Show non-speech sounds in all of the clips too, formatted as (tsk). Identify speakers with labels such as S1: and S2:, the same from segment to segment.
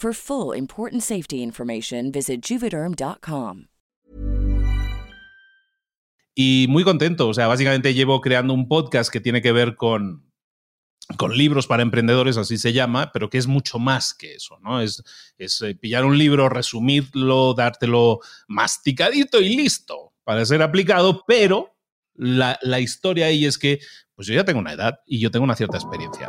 S1: For full important safety information, visit juvederm.com.
S2: Y muy contento, o sea, básicamente llevo creando un podcast que tiene que ver con, con libros para emprendedores, así se llama, pero que es mucho más que eso, ¿no? Es, es eh, pillar un libro, resumirlo, dártelo masticadito y listo para ser aplicado, pero la, la historia ahí es que, pues yo ya tengo una edad y yo tengo una cierta experiencia.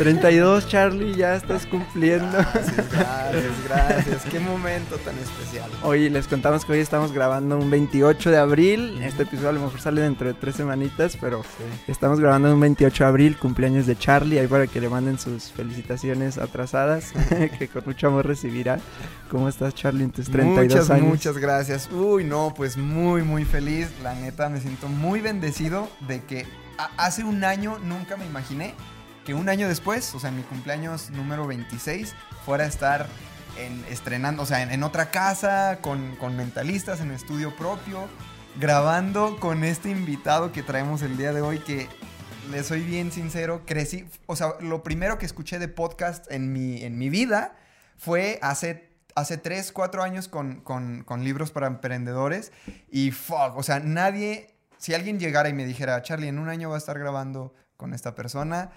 S3: 32, Charlie, ya estás cumpliendo.
S4: Gracias, gracias. Qué momento tan especial.
S3: Hoy les contamos que hoy estamos grabando un 28 de abril. Este episodio a lo mejor sale dentro de tres semanitas, pero estamos grabando un 28 de abril, cumpleaños de Charlie, ahí para que le manden sus felicitaciones atrasadas, (laughs) que con mucho amor recibirá. ¿Cómo estás, Charlie, en tus 32
S4: muchas,
S3: años?
S4: Muchas gracias. Uy, no, pues muy, muy feliz. La neta, me siento muy bendecido de que hace un año nunca me imaginé un año después, o sea, en mi cumpleaños número 26, fuera a estar en, estrenando, o sea, en, en otra casa, con, con mentalistas, en estudio propio, grabando con este invitado que traemos el día de hoy, que le soy bien sincero, crecí, o sea, lo primero que escuché de podcast en mi, en mi vida fue hace hace 3, 4 años con, con- con libros para emprendedores y fuck, o sea, nadie, si alguien llegara y me dijera, Charlie, en un año va a estar grabando con esta persona,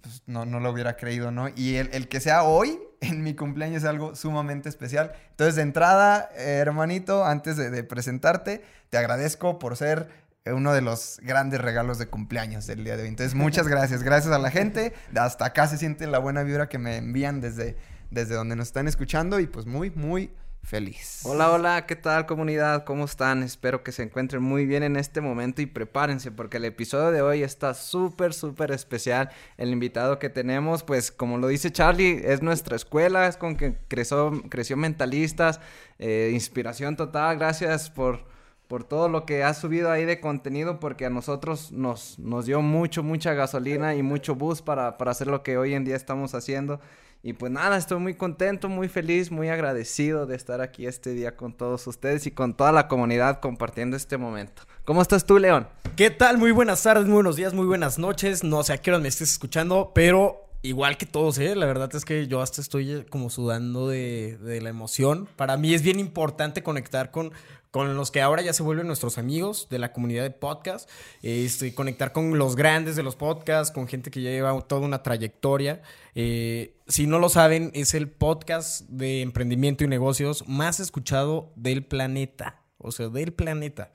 S4: pues no, no lo hubiera creído, ¿no? Y el, el que sea hoy, (laughs) en mi cumpleaños, es algo sumamente especial. Entonces, de entrada, eh, hermanito, antes de, de presentarte, te agradezco por ser uno de los grandes regalos de cumpleaños del día de hoy. Entonces, muchas gracias. Gracias a la gente. Hasta acá se siente la buena vibra que me envían desde, desde donde nos están escuchando y pues muy, muy feliz.
S5: Hola, hola, ¿qué tal comunidad? ¿Cómo están? Espero que se encuentren muy bien en este momento y prepárense porque el episodio de hoy está súper, súper especial. El invitado que tenemos, pues como lo dice Charlie, es nuestra escuela, es con que creció, creció Mentalistas, eh, inspiración total, gracias por, por todo lo que has subido ahí de contenido porque a nosotros nos, nos dio mucho, mucha gasolina y mucho boost para, para hacer lo que hoy en día estamos haciendo. Y pues nada, estoy muy contento, muy feliz, muy agradecido de estar aquí este día con todos ustedes y con toda la comunidad compartiendo este momento. ¿Cómo estás tú, León?
S6: ¿Qué tal? Muy buenas tardes, muy buenos días, muy buenas noches. No sé a qué hora me estés escuchando, pero igual que todos, ¿eh? La verdad es que yo hasta estoy eh, como sudando de, de la emoción. Para mí es bien importante conectar con, con los que ahora ya se vuelven nuestros amigos de la comunidad de podcast, este, conectar con los grandes de los podcasts, con gente que ya lleva toda una trayectoria. Eh, si no lo saben, es el podcast de emprendimiento y negocios más escuchado del planeta, o sea, del planeta.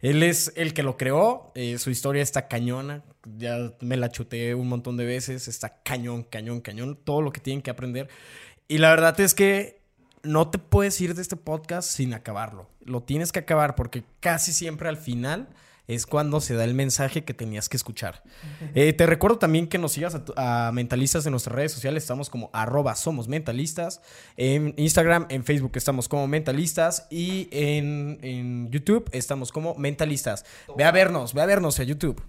S6: Él es el que lo creó, eh, su historia está cañona, ya me la chuté un montón de veces, está cañón, cañón, cañón, todo lo que tienen que aprender. Y la verdad es que no te puedes ir de este podcast sin acabarlo. Lo tienes que acabar porque casi siempre al final es cuando se da el mensaje que tenías que escuchar. Eh, te recuerdo también que nos sigas a, a, Mentalistas en nuestras redes sociales. Estamos como arroba somos mentalistas. En Instagram, en Facebook estamos como mentalistas. Y en, en YouTube estamos como mentalistas. Ve a vernos, ve a vernos a YouTube.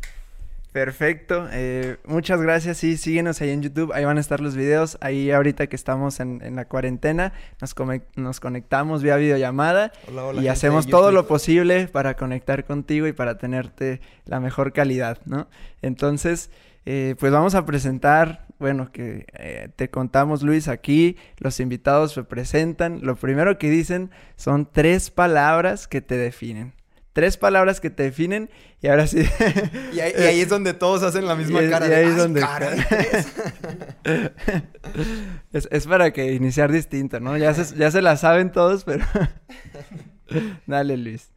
S3: Perfecto, eh, muchas gracias. Sí, síguenos ahí en YouTube, ahí van a estar los videos. Ahí ahorita que estamos en, en la cuarentena, nos, nos, conectamos vía videollamada hola, hola, y hacemos todo lo posible para conectar contigo y para tenerte la mejor calidad, ¿no? Entonces, eh, pues vamos a presentar, bueno, que eh, te contamos Luis aquí, los invitados se presentan. Lo primero que dicen son tres palabras que te definen tres palabras que te definen y ahora sí.
S4: y, ahí, y, ahí, es donde todos hacen la (laughs) misma y, cara. Y ahí es donde. (laughs)
S3: es, es, para que iniciar distinto, ¿no? Ya se, ya se la saben todos, pero. (laughs) Dale, Luis.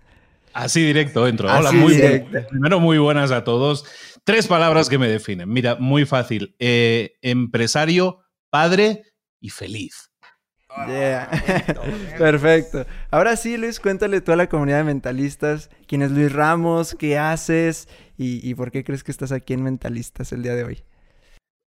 S2: Así directo entro. Hola, Así muy directo. Primero, muy buenas a todos. Tres palabras que me definen. Mira, muy fácil. Eh, empresario, padre y feliz.
S3: Yeah. (laughs) Perfecto. Ahora sí, Luis, cuéntale tú a la comunidad de mentalistas quién es Luis Ramos, qué haces y, y, por qué crees que estás aquí en Mentalistas el día de hoy.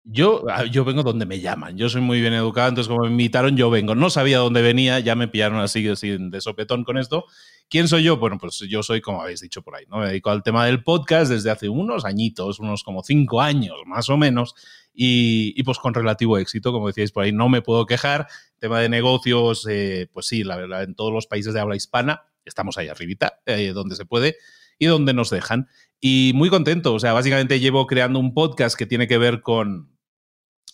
S2: Yo, ah, yo vengo donde me llaman. Yo soy muy bien educado, entonces como me invitaron, yo vengo. No sabía dónde venía, ya me pillaron así, de sopetón con esto. ¿Quién soy yo? Bueno, pues yo soy, como habéis dicho por ahí, ¿no? Me dedico al tema del podcast desde hace unos añitos, unos como cinco años más o menos, y, y pues con relativo éxito, como decíais por ahí, no me puedo quejar. Tema de negocios, eh, pues sí, la verdad, en todos los países de habla hispana, estamos ahí arribita, eh, donde se puede y donde nos dejan. Y muy contento, o sea, básicamente llevo creando un podcast que tiene que ver con,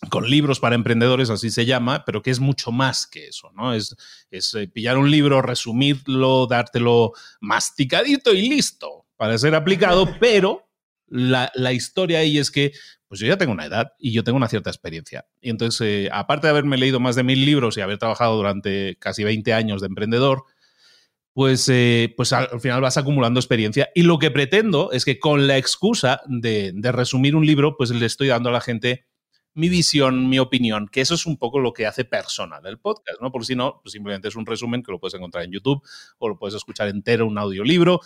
S2: con libros para emprendedores, así se llama, pero que es mucho más que eso, ¿no? Es, es eh, pillar un libro, resumirlo, dártelo masticadito y listo para ser aplicado, (laughs) pero la, la, historia ahí es que pues yo ya tengo una edad y yo tengo una cierta experiencia. Y entonces, eh, aparte de haberme leído más de mil libros y haber trabajado durante casi 20 años de emprendedor, pues, eh, pues al, al, final vas acumulando experiencia. Y lo que pretendo es que con la excusa de, de resumir un libro, pues le estoy dando a la gente mi visión, mi opinión, que eso es un poco lo que hace personal el podcast, ¿no? Por si no, pues simplemente es un resumen que lo puedes encontrar en YouTube o lo puedes escuchar entero, un audiolibro.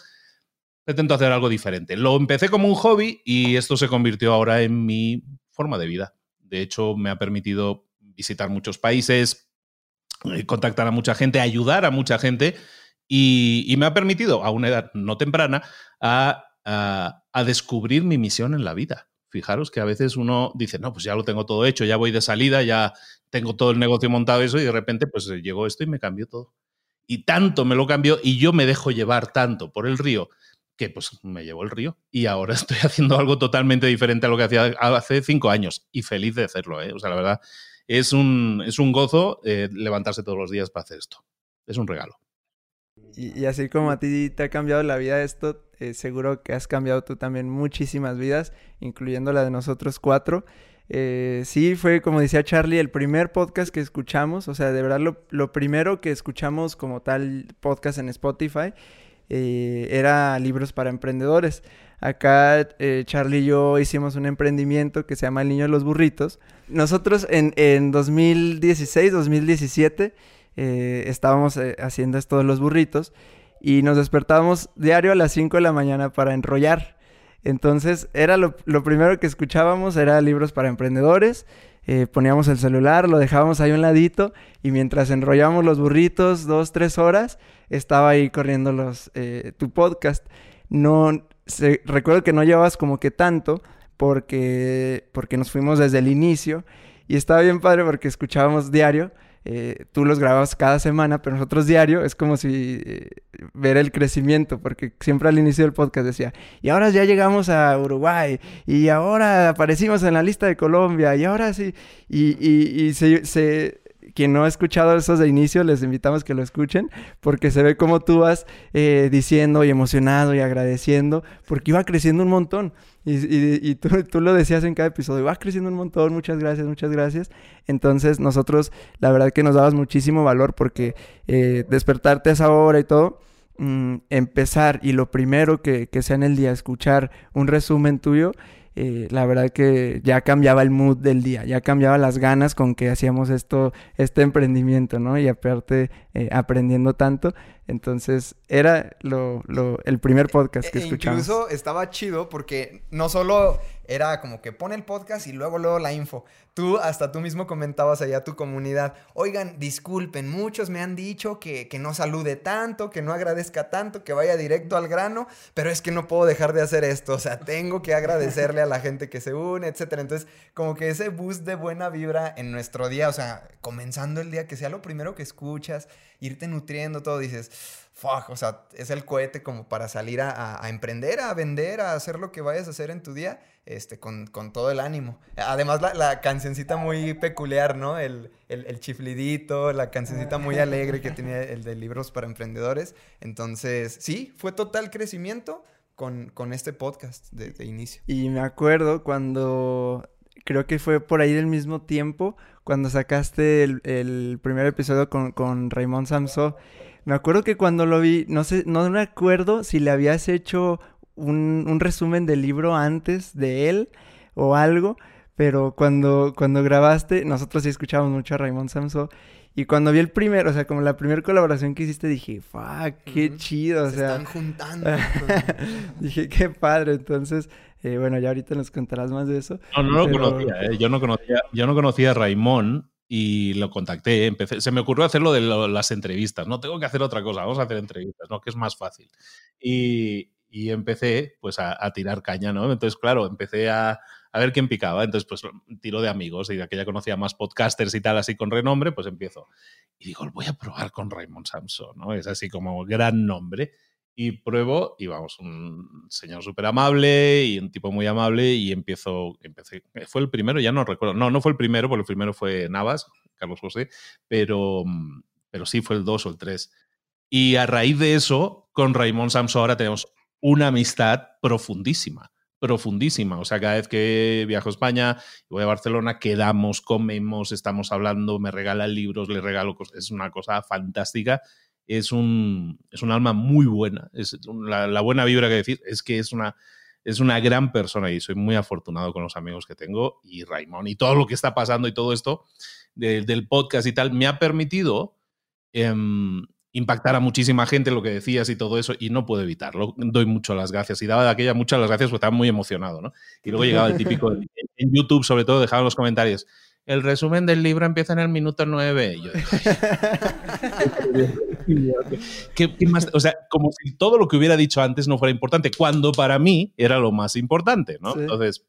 S2: Intento hacer algo diferente. Lo empecé como un hobby y esto se convirtió ahora en mi forma de vida. De hecho, me ha permitido visitar muchos países, eh, contactar a mucha gente, ayudar a mucha gente y, me ha permitido, a una edad no temprana, a descubrir mi misión en la vida. Fijaros que a veces uno dice, no, pues ya lo tengo todo hecho, ya voy de salida, ya tengo todo el negocio montado eso y de repente pues llegó esto y me cambió todo. Y tanto me lo cambió y yo me dejo llevar tanto por el río que pues me llevó el río y ahora (laughs) estoy haciendo algo totalmente diferente a lo que hacía hace cinco años y feliz de hacerlo, ¿eh? O sea, la verdad, es un, es un gozo eh, levantarse todos los días para hacer esto. Es un regalo.
S3: Y, así como a ti te ha cambiado la vida esto, eh, seguro que has cambiado tú también muchísimas vidas, incluyendo la de nosotros cuatro. Eh, sí, fue como decía Charlie, el primer podcast que escuchamos, o sea, de verdad lo, lo primero que escuchamos como tal podcast en Spotify eh, era libros para emprendedores. Acá eh, Charlie y yo hicimos un emprendimiento que se llama El Niño de los Burritos. Nosotros en, en 2016, 2017 eh, estábamos eh, haciendo esto de los burritos y nos despertábamos diario a las 5 de la mañana para enrollar. Entonces era lo, lo primero que escuchábamos, era libros para emprendedores. Eh, poníamos el celular, lo dejábamos ahí un ladito y mientras enrollábamos los burritos dos, tres horas, estaba ahí corriendo los, tu podcast. No, se, recuerdo que no llevabas como que tanto porque, porque nos fuimos desde el inicio y estaba bien padre porque escuchábamos diario eh, tú los grababas cada semana, pero nosotros diario es como si eh, ver el crecimiento, porque siempre al inicio del podcast decía, y ahora ya llegamos a Uruguay, y ahora aparecimos en la lista de Colombia, y ahora sí, y, y, y se quien no ha escuchado esos de inicio, les invitamos que lo escuchen, porque se ve como tú vas eh, diciendo y emocionado y agradeciendo, porque iba creciendo un montón. Y, tú, lo decías en cada episodio, va creciendo un montón, muchas gracias, muchas gracias. Entonces nosotros, la verdad que nos dabas muchísimo valor porque eh, despertarte a esa hora y todo, mm, empezar y lo primero que, que sea en el día, escuchar un resumen tuyo, eh, la verdad que ya cambiaba el mood del día, ya cambiaba las ganas con que hacíamos esto, este emprendimiento, ¿no? Y aparte eh, aprendiendo tanto. Entonces, era lo, lo, el primer podcast que e, e escuchamos.
S4: Incluso estaba chido porque no solo era como que pone el podcast y luego, luego la info. Tú, hasta tú mismo comentabas allá a tu comunidad, oigan, disculpen, muchos me han dicho que, que no salude tanto, que no agradezca tanto, que vaya directo al grano, pero es que no puedo dejar de hacer esto, o sea, tengo que agradecerle a la gente que se une, etcétera. Entonces, como que ese boost de buena vibra en nuestro día, o sea, comenzando el día, que sea lo primero que escuchas, irte nutriendo todo, dices, fuck, o sea, es el cohete como para salir a, emprender, a vender, a hacer lo que vayas a hacer en tu día, este, con, todo el ánimo. Además, la, la cancioncita muy peculiar, ¿no? El, el, chiflidito, la cancioncita muy alegre que tenía el de libros para emprendedores. Entonces, sí, fue total crecimiento con, con este podcast de, inicio.
S3: Y me acuerdo cuando creo que fue por ahí del mismo tiempo cuando sacaste el, primer episodio con, con Raymond Samso. Me acuerdo que cuando lo vi, no sé, no me acuerdo si le habías hecho un, un resumen del libro antes de él o algo, pero cuando, cuando grabaste, nosotros sí escuchábamos mucho a Raymond Samso. Y cuando vi el primero, o sea, como la primera colaboración que hiciste, dije, fuck, qué chido, o
S4: Se
S3: sea.
S4: están juntando. (laughs)
S3: dije, qué padre. Entonces, eh, bueno, ya ahorita nos contarás más de eso.
S2: No, no lo conocía, ¿eh? yo no conocía, yo no conocía a Raymond y lo contacté. Empecé, se me ocurrió hacerlo de las entrevistas. No tengo que hacer otra cosa, vamos a hacer entrevistas, ¿no? Que es más fácil. Y, y empecé pues a, tirar caña, ¿no? Entonces, claro, empecé a, a, ver quién picaba. Entonces, pues tiro de amigos y de que ya conocía más podcasters y tal, así con renombre, pues empiezo. Y digo, voy a probar con Raymond Samson, ¿no? Es así como gran nombre. Y pruebo, y vamos, un señor súper amable y un tipo muy amable, y empiezo, empecé, fue el primero, ya no recuerdo, no, no fue el primero, porque el primero fue Navas, Carlos José, pero, pero sí fue el 2 o el 3. Y a raíz de eso, con Raymond Samso ahora tenemos una amistad profundísima, profundísima. O sea, cada vez que viajo a España voy a Barcelona, quedamos, comemos, estamos hablando, me regala libros, le regalo cosas, es una cosa fantástica es un, es un alma muy buena. Es la, buena vibra que decir es que es una, es una gran persona y soy muy afortunado con los amigos que tengo y Raimón y todo lo que está pasando y todo esto del podcast y tal me ha permitido em, impactar a muchísima gente lo que decías y todo eso y no puedo evitarlo. Doy mucho las gracias y daba de aquella muchas las gracias porque estaba muy emocionado, ¿no? Y luego llegaba el típico (laughs) en YouTube sobre todo dejaba los comentarios el resumen del libro empieza en el minuto 9. (laughs) O sea, como si todo lo que hubiera dicho antes no fuera importante, cuando para mí era lo más importante, ¿no? Entonces,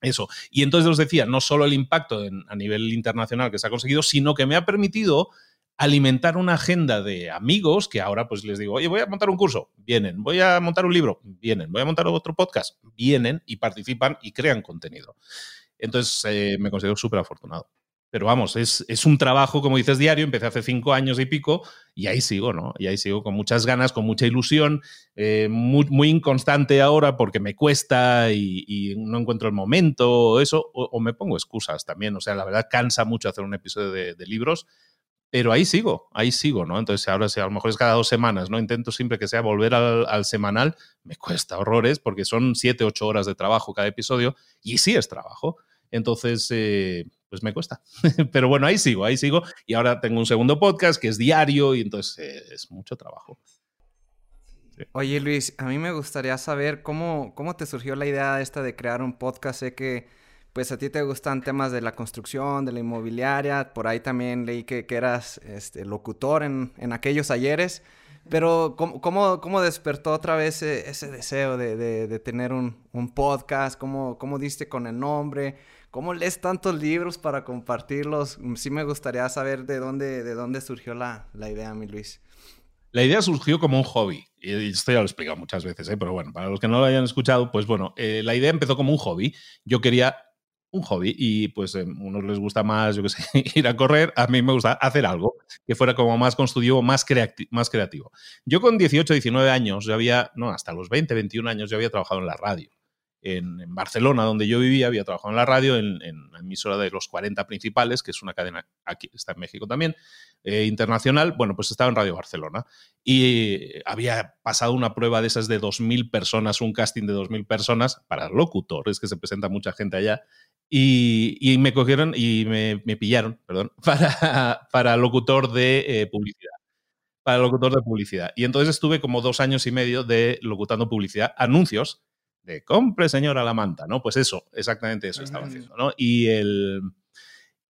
S2: eso. Y entonces os decía, no solo el impacto a nivel internacional que se ha conseguido, sino que me ha permitido alimentar una agenda de amigos que ahora pues les digo, oye, voy a montar un curso, vienen, voy a montar un libro, vienen, voy a montar otro podcast, vienen y participan y crean contenido. Entonces eh, me considero súper afortunado. Pero vamos, es, un trabajo, como dices, diario. Empecé hace cinco años y pico y ahí sigo, ¿no? Y ahí sigo con muchas ganas, con mucha ilusión, eh, muy, inconstante ahora porque me cuesta y, no encuentro el momento o eso, o, me pongo excusas también. O sea, la verdad cansa mucho hacer un episodio de libros, pero ahí sigo, ahí sigo, ¿no? Entonces ahora a lo mejor es cada dos semanas, ¿no? Intento siempre que sea volver al, al semanal, me cuesta horrores porque son siete, ocho horas de trabajo cada episodio y sí es trabajo. Entonces, eh, pues me cuesta. (laughs) Pero bueno, ahí sigo, ahí sigo. Y ahora tengo un segundo podcast que es diario y entonces eh, es mucho trabajo.
S5: Oye Luis, a mí me gustaría saber cómo, cómo te surgió la idea esta de crear un podcast. Sé que pues a ti te gustan temas de la construcción, de la inmobiliaria. Por ahí también leí que, eras este, locutor en, en aquellos ayeres. Pero ¿cómo, cómo, despertó otra vez ese, deseo de, de, tener un, un podcast? ¿Cómo, ¿Cómo, diste con el nombre? ¿Cómo lees tantos libros para compartirlos? Sí me gustaría saber de dónde, de dónde surgió la, la idea, mi Luis.
S2: La idea surgió como un hobby. Y esto ya lo he explicado muchas veces, ¿eh? pero bueno, para los que no lo hayan escuchado, pues bueno, eh, la idea empezó como un hobby. Yo quería un hobby y pues a unos les gusta más, yo qué sé, (laughs) ir a correr, a mí me gusta hacer algo que fuera como más constructivo, más, más creativo. Yo con 18, 19 años, yo había, no, hasta los 20, 21 años, yo había trabajado en la radio. En, Barcelona, donde yo vivía, había trabajado en la radio, en, la emisora de los 40 principales, que es una cadena aquí, está en México también, eh, internacional. Bueno, pues estaba en Radio Barcelona y había pasado una prueba de esas de 2.000 personas, un casting de 2.000 personas para locutores, que se presenta mucha gente allá, y, me cogieron y me, me pillaron, perdón, (laughs) para, para locutor de eh, publicidad. Para locutor de publicidad. Y entonces estuve como dos años y medio de locutando publicidad, anuncios de compre señora la manta, ¿no? Pues eso, exactamente eso estaba haciendo, ¿no? Y el...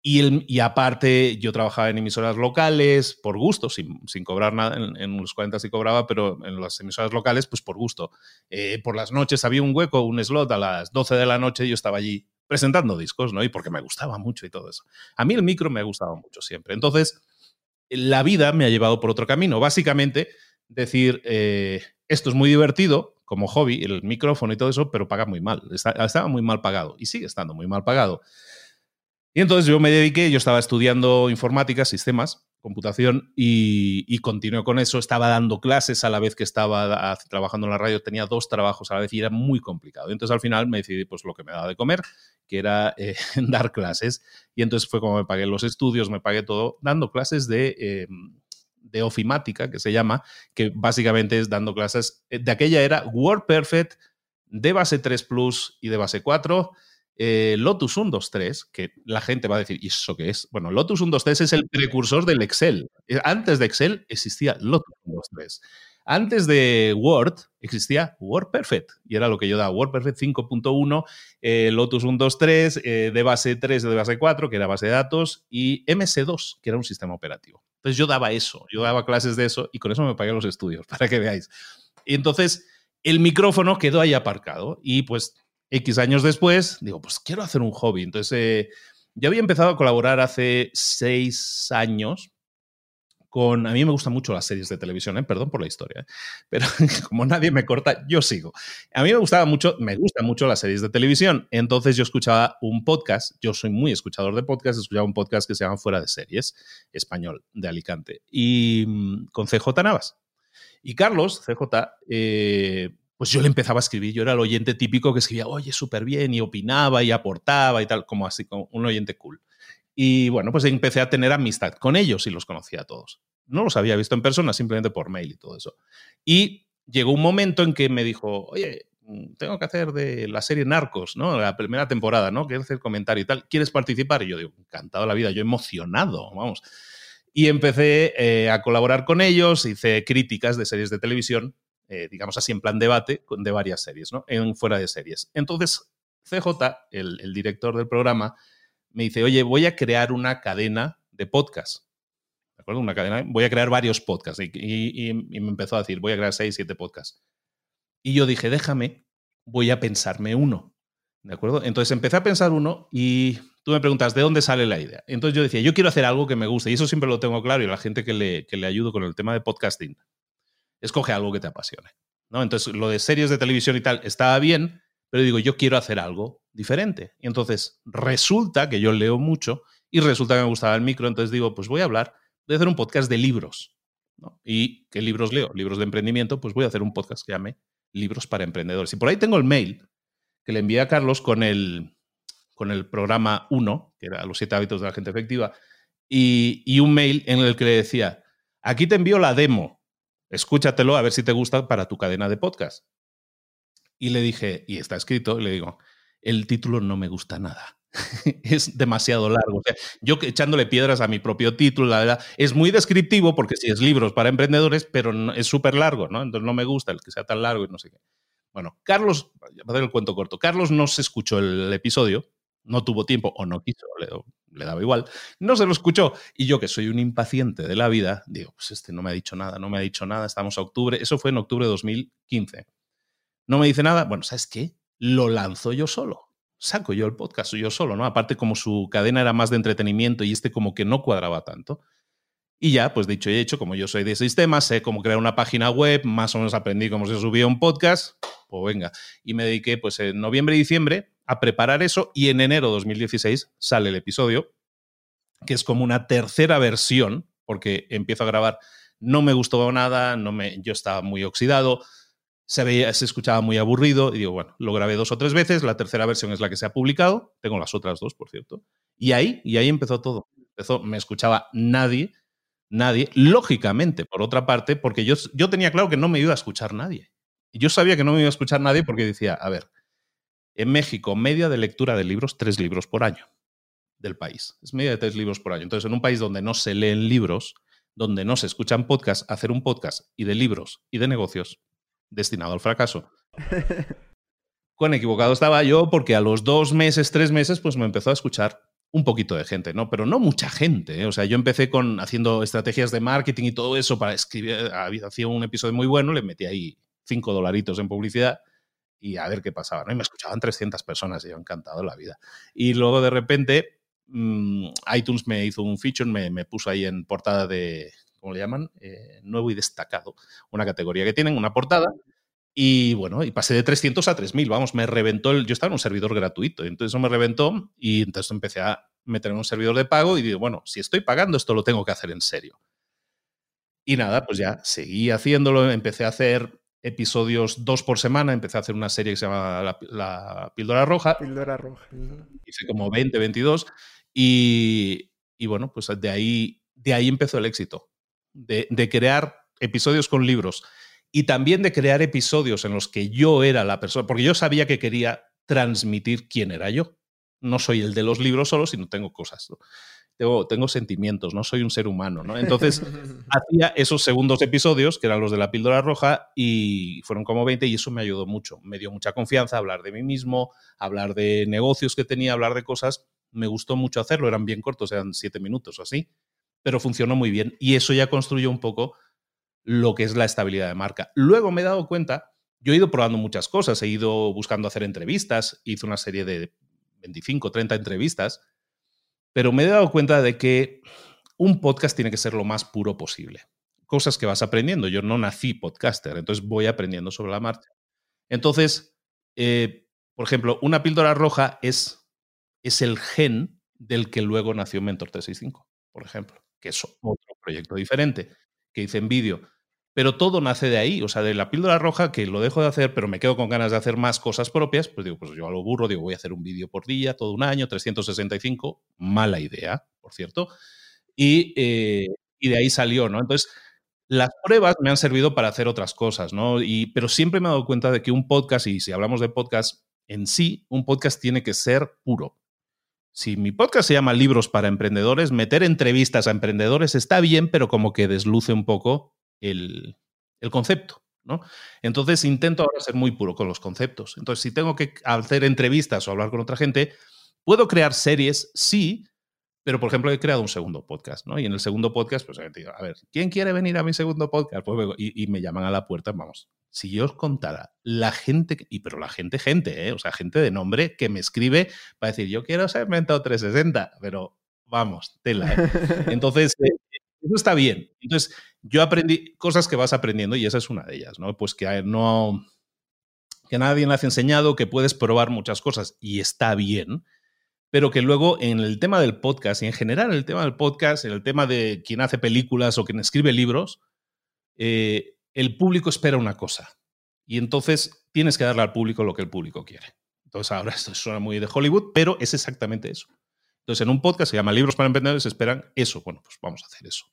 S2: Y, el, y, aparte, yo trabajaba en emisoras locales por gusto, sin, sin cobrar nada. En, en, los 40 sí cobraba, pero en las emisoras locales, pues por gusto. Eh, por las noches había un hueco, un slot a las 12 de la noche, yo estaba allí presentando discos, ¿no? Y porque me gustaba mucho y todo eso. A mí el micro me ha gustado mucho siempre. Entonces, la vida me ha llevado por otro camino. Básicamente, decir, eh, esto es muy divertido como hobby, el micrófono y todo eso, pero paga muy mal. Está, estaba muy mal pagado y sigue estando muy mal pagado. Y entonces yo me dediqué, yo estaba estudiando informática, sistemas, computación y, y continué con eso. Estaba dando clases a la vez que estaba a, trabajando en la radio, tenía dos trabajos a la vez y era muy complicado. Y entonces al final me decidí pues lo que me daba de comer, que era eh, (laughs) dar clases. Y entonces fue como me pagué los estudios, me pagué todo, dando clases de... Eh, de ofimática, que se llama, que básicamente es dando clases. eh, De aquella era WordPerfect, de base 3 Plus y de base 4, eh, Lotus 123, que la gente va a decir, ¿y eso qué es? Bueno, Lotus 123 es el precursor del Excel. Eh, Antes de Excel existía Lotus 123. Antes de Word existía WordPerfect y era lo que yo daba, WordPerfect 5.1, eh, Lotus 123, eh, de base 3, de base 4, que era base de datos, y MS2, que era un sistema operativo. Entonces yo daba eso, yo daba clases de eso y con eso me pagué los estudios, (laughs) para que veáis. Y entonces el micrófono quedó ahí aparcado y pues X años después digo, pues quiero hacer un hobby. Entonces eh, yo había empezado a colaborar hace seis años a mí me gustan mucho las series de televisión, ¿eh? perdón por la historia, ¿eh? pero (laughs) como nadie me corta, yo sigo. A mí me gustaba mucho, me gustan mucho las series de televisión, entonces yo escuchaba un podcast, yo soy muy escuchador de podcast, escuchaba un podcast que se llama Fuera de Series, español, de Alicante, y mm, con CJ Navas. Y Carlos, CJ, eh, pues yo le empezaba a escribir, yo era el oyente típico que escribía, oye, súper bien, y opinaba y aportaba y tal, como así, como un oyente cool. Y bueno, pues empecé a tener amistad con ellos y los conocía a todos. No los había visto en persona, simplemente por mail y todo eso. Y llegó un momento en que me dijo, oye, tengo que hacer de la serie Narcos, ¿no? La primera temporada, ¿no? Quiero hacer comentario y tal. ¿Quieres participar? Y yo digo, encantado la vida, yo emocionado, vamos. Y empecé eh, a colaborar con ellos, hice críticas de series de televisión, eh, digamos así, en plan debate de varias series, ¿no? En fuera de series. Entonces, CJ, el, el director del programa, me dice, oye, voy a crear una cadena de podcast. ¿De acuerdo? Una cadena, voy a crear varios podcasts. Y, y, me empezó a decir, voy a crear seis, siete podcasts. Y yo dije, déjame, voy a pensarme uno. ¿De acuerdo? Entonces empecé a pensar uno y tú me preguntas, ¿de dónde sale la idea? Entonces yo decía, yo quiero hacer algo que me guste. Y eso siempre lo tengo claro. Y la gente que le, que le ayudo con el tema de podcasting, escoge algo que te apasione. ¿no? Entonces lo de series de televisión y tal estaba bien, pero digo, yo quiero hacer algo diferente. Y entonces resulta que yo leo mucho y resulta que me gustaba el micro, entonces digo, pues voy a hablar, voy a hacer un podcast de libros. ¿Y qué libros leo? Libros de emprendimiento, pues voy a hacer un podcast que llame Libros para Emprendedores. Y por ahí tengo el mail que le envié a Carlos con el, con el programa 1, que era Los siete hábitos de la gente efectiva, y, y un mail en el que le decía, aquí te envío la demo, escúchatelo a ver si te gusta para tu cadena de podcast. Y le dije, y está escrito, y le digo, el título no me gusta nada. (laughs) es demasiado largo. Yo echándole piedras a mi propio título, la verdad, es muy descriptivo porque sí es libros para emprendedores, pero es súper largo, ¿no? Entonces no me gusta el que sea tan largo y no sé qué. Bueno, Carlos, voy a hacer el cuento corto. Carlos no se escuchó el episodio, no tuvo tiempo o no quiso, le, le, daba igual, no se lo escuchó. Y yo, que soy un impaciente de la vida, digo, pues este no me ha dicho nada, no me ha dicho nada, estamos a octubre, eso fue en octubre de 2015. No me dice nada, bueno, ¿sabes qué? Lo lanzo yo solo. saco yo el podcast yo solo, ¿no? Aparte como su cadena era más de entretenimiento y este como que no cuadraba tanto. Y ya, pues dicho y hecho, como yo soy de sistemas, sé cómo crear una página web, más o menos aprendí cómo se subía un podcast, pues venga. Y me dediqué pues en noviembre y diciembre a preparar eso y en enero de 2016 sale el episodio, que es como una tercera versión, porque empiezo a grabar, no me gustó nada, no me, yo estaba muy oxidado, se, escuchaba muy aburrido y digo, bueno, lo grabé dos o tres veces, la tercera versión es la que se ha publicado, tengo las otras dos, por cierto, y ahí, y ahí empezó todo. Empezó, me escuchaba nadie, nadie, lógicamente, por otra parte, porque yo, yo tenía claro que no me iba a escuchar nadie. Y yo sabía que no me iba a escuchar nadie porque decía, a ver, en México, media de lectura de libros, tres libros por año del país. Es media de tres libros por año. Entonces, en un país donde no se leen libros, donde no se escuchan podcasts, hacer un podcast y de libros y de negocios destinado al fracaso. Con equivocado estaba yo porque a los dos meses, tres meses, pues me empezó a escuchar un poquito de gente, ¿no? Pero no mucha gente. ¿eh? O sea, yo empecé con haciendo estrategias de marketing y todo eso para escribir. Hacía un episodio muy bueno, le metí ahí cinco dolaritos en publicidad y a ver qué pasaba, ¿no? Y me escuchaban 300 personas y yo encantado la vida. Y luego de repente mmm, iTunes me hizo un feature, me, me, puso ahí en portada de, ¿cómo le llaman? Eh, nuevo y destacado. Una categoría que tienen, una portada. Y bueno, y pasé de 300 a 3000, vamos, me reventó el, yo estaba en un servidor gratuito, entonces eso me reventó y entonces empecé a meter en un servidor de pago y digo, bueno, si estoy pagando esto lo tengo que hacer en serio. Y nada, pues ya seguí haciéndolo, empecé a hacer episodios dos por semana. Empecé a hacer una serie que se llama La, la Píldora Roja.
S3: Píldora Roja.
S2: Hice como 20, 22. Y, y, bueno, pues de ahí, de ahí empezó el éxito. De, de, crear episodios con libros y también de crear episodios en los que yo era la persona, porque yo sabía que quería transmitir quién era yo. No soy el de los libros solo, sino tengo cosas. ¿no? tengo, tengo, sentimientos, no soy un ser humano, ¿no? Entonces, (laughs) hacía esos segundos episodios, que eran los de la píldora roja, y fueron como 20, y eso me ayudó mucho. Me dio mucha confianza hablar de mí mismo, hablar de negocios que tenía, hablar de cosas. Me gustó mucho hacerlo, eran bien cortos, eran siete minutos o así, pero funcionó muy bien. Y eso ya construyó un poco lo que es la estabilidad de marca. Luego me he dado cuenta, yo he ido probando muchas cosas, he ido buscando hacer entrevistas, hice una serie de 25, 30 entrevistas, pero me he dado cuenta de que un podcast tiene que ser lo más puro posible. Cosas que vas aprendiendo. Yo no nací podcaster, entonces voy aprendiendo sobre la marcha. Entonces, eh, por ejemplo, una píldora roja es, es el gen del que luego nació Mentor 365, por ejemplo, que es otro proyecto diferente que hice en vídeo. Pero todo nace de ahí, o sea, de la píldora roja, que lo dejo de hacer, pero me quedo con ganas de hacer más cosas propias, pues digo, pues yo a lo burro, digo, voy a hacer un vídeo por día, todo un año, 365, mala idea, por cierto. Y, eh, y de ahí salió, ¿no? Entonces, las pruebas me han servido para hacer otras cosas, ¿no? Y, pero siempre me he dado cuenta de que un podcast, y si hablamos de podcast en sí, un podcast tiene que ser puro. Si mi podcast se llama Libros para Emprendedores, meter entrevistas a emprendedores está bien, pero como que desluce un poco el, el concepto. ¿no? Entonces intento ahora ser muy puro con los conceptos. Entonces, si tengo que hacer entrevistas o hablar con otra gente, puedo crear series, sí, pero por ejemplo he creado un segundo podcast, ¿no? Y en el segundo podcast, pues digo, a ver, ¿quién quiere venir a mi segundo podcast? Pues, y, y, me llaman a la puerta, vamos. Si yo os contara la gente, y pero la gente, gente, ¿eh? o sea, gente de nombre que me escribe para decir, yo quiero ser Mentor 360, pero vamos, tela. ¿eh? (laughs) Entonces, eh, eso está bien. Entonces, yo aprendí cosas que vas aprendiendo y esa es una de ellas, ¿no? Pues que no que nadie me ha enseñado, que puedes probar muchas cosas y está bien, pero que luego en el tema del podcast y en general en el tema del podcast, en el tema de quien hace películas o quien escribe libros, eh, el público espera una cosa y entonces tienes que darle al público lo que el público quiere. Entonces ahora (laughs) esto suena muy de Hollywood, pero es exactamente eso. Entonces en un podcast se llama Libros para Emprendedores, esperan eso. Bueno, pues vamos a hacer eso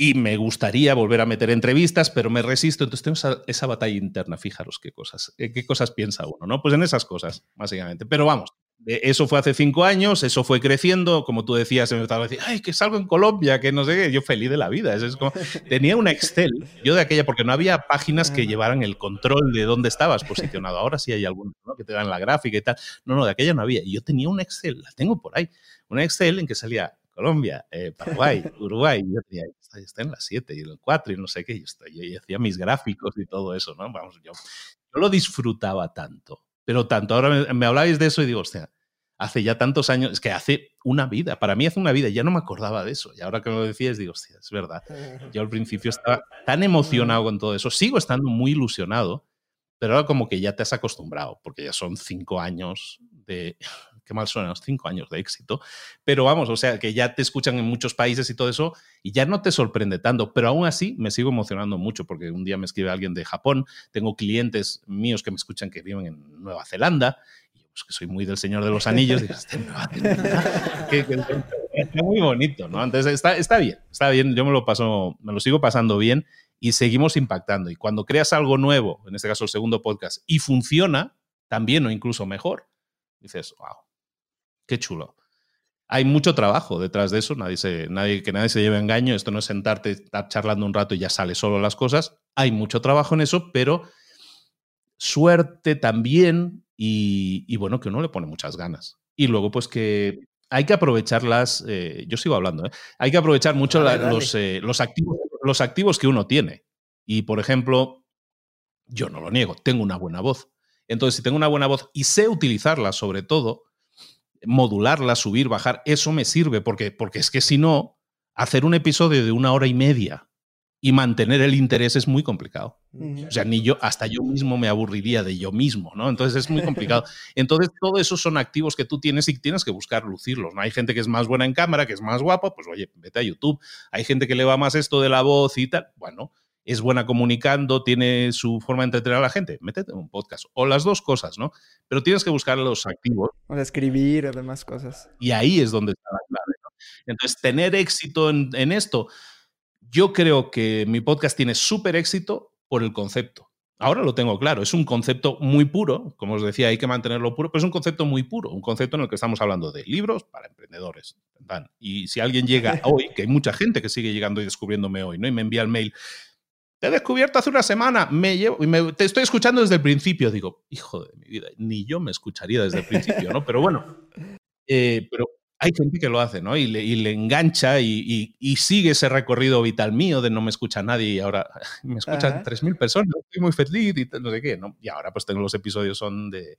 S2: y me gustaría volver a meter entrevistas, pero me resisto. Entonces tengo esa, esa, batalla interna. Fijaros qué cosas, qué cosas piensa uno, ¿no? Pues en esas cosas, básicamente. Pero vamos, eso fue hace cinco años, eso fue creciendo. Como tú decías, me estaba diciendo, ay, que salgo en Colombia, que no sé qué. Yo feliz de la vida. Es como, (laughs) tenía una Excel, yo de aquella, porque no había páginas que llevaran el control de dónde estabas posicionado. Ahora sí hay algunos ¿no? que te dan la gráfica y tal. No, no, de aquella no había. Y yo tenía una Excel, la tengo por ahí. Una Excel en que salía Colombia, eh, Paraguay, (laughs) Uruguay. Yo tenía, está, en las 7 y en el 4 y no sé qué. Yo, estoy, yo hacía mis gráficos y todo eso, ¿no? Vamos, yo, yo lo disfrutaba tanto, pero tanto. Ahora me, me hablabais de eso y digo, hostia, hace ya tantos años, es que hace una vida, para mí hace una vida, ya no me acordaba de eso. Y ahora que me lo decías, digo, hostia, es verdad. (laughs) Yo al principio estaba tan emocionado con todo eso, sigo estando muy ilusionado, pero ahora como que ya te has acostumbrado, porque ya son cinco años de, qué mal suena, cinco años de éxito, pero vamos, o sea, que ya te escuchan en muchos países y todo eso, y ya no te sorprende tanto, pero aún así me sigo emocionando mucho, porque un día me escribe alguien de Japón, tengo clientes míos que me escuchan que viven en Nueva Zelanda, y yo, pues que soy muy del Señor de los Anillos, digo, "Este Nueva Zelanda". Que- que- es muy bonito, ¿no? Entonces está, está bien, está bien, yo me lo paso, me lo sigo pasando bien y seguimos impactando. Y cuando creas algo nuevo, en este caso el segundo podcast, y funciona también o incluso mejor, dices, wow, qué chulo. Hay mucho trabajo detrás de eso, nadie se, nadie, que nadie se lleve engaño, esto no es sentarte, estar charlando un rato y ya sale solo las cosas, hay mucho trabajo en eso, pero suerte también y, y bueno, que uno le pone muchas ganas. Y luego pues que hay que aprovecharlas, eh, yo sigo hablando, ¿eh? hay que aprovechar mucho la-. Los, eh, los, activos, los activos que uno tiene. Y por ejemplo, yo no lo niego, tengo una buena voz. Entonces, si tengo una buena voz y sé utilizarla sobre todo, modularla, subir, bajar, eso me sirve, porque, porque es que si no, hacer un episodio de una hora y media y mantener el interés es muy complicado. O sea, ni yo, hasta yo mismo me aburriría de yo mismo, ¿no? Entonces es muy complicado. (laughs) Entonces, todo eso son activos que tú tienes y tienes que buscar lucirlos, ¿no? Hay gente que es más buena en cámara, que es más guapa, pues oye, vete a YouTube. Hay gente que le va más esto de la voz y tal. Bueno, es buena comunicando, tiene su forma de entretener a la gente, métete en un podcast. O las dos cosas, ¿no? Pero tienes que buscar los activos
S3: O escribir o demás cosas.
S2: y ahí es donde está la clave. ¿no? Entonces, tener éxito en, en esto, yo creo que mi podcast tiene súper éxito por el concepto. Ahora lo tengo claro, es un concepto muy puro, como os decía, hay que mantenerlo puro, pero es un concepto muy puro, un concepto en el que estamos hablando de libros para emprendedores. Y si alguien llega (laughs) hoy, que hay mucha gente que sigue llegando y descubriéndome hoy, ¿no? Y me envía el mail, te he descubierto hace una semana, me llevo, y me- te estoy escuchando desde el principio. Digo, hijo de mi vida, ni yo me escucharía desde el principio, ¿no? Pero bueno, eh, pero hay gente que lo hace, ¿no? Y le, y le engancha y, y- y sigue ese recorrido vital mío de no me escucha nadie y ahora (laughs) me escuchan
S3: Ajá.
S2: 3.000 personas, estoy muy feliz y no sé qué, ¿no? Y ahora pues tengo los episodios son de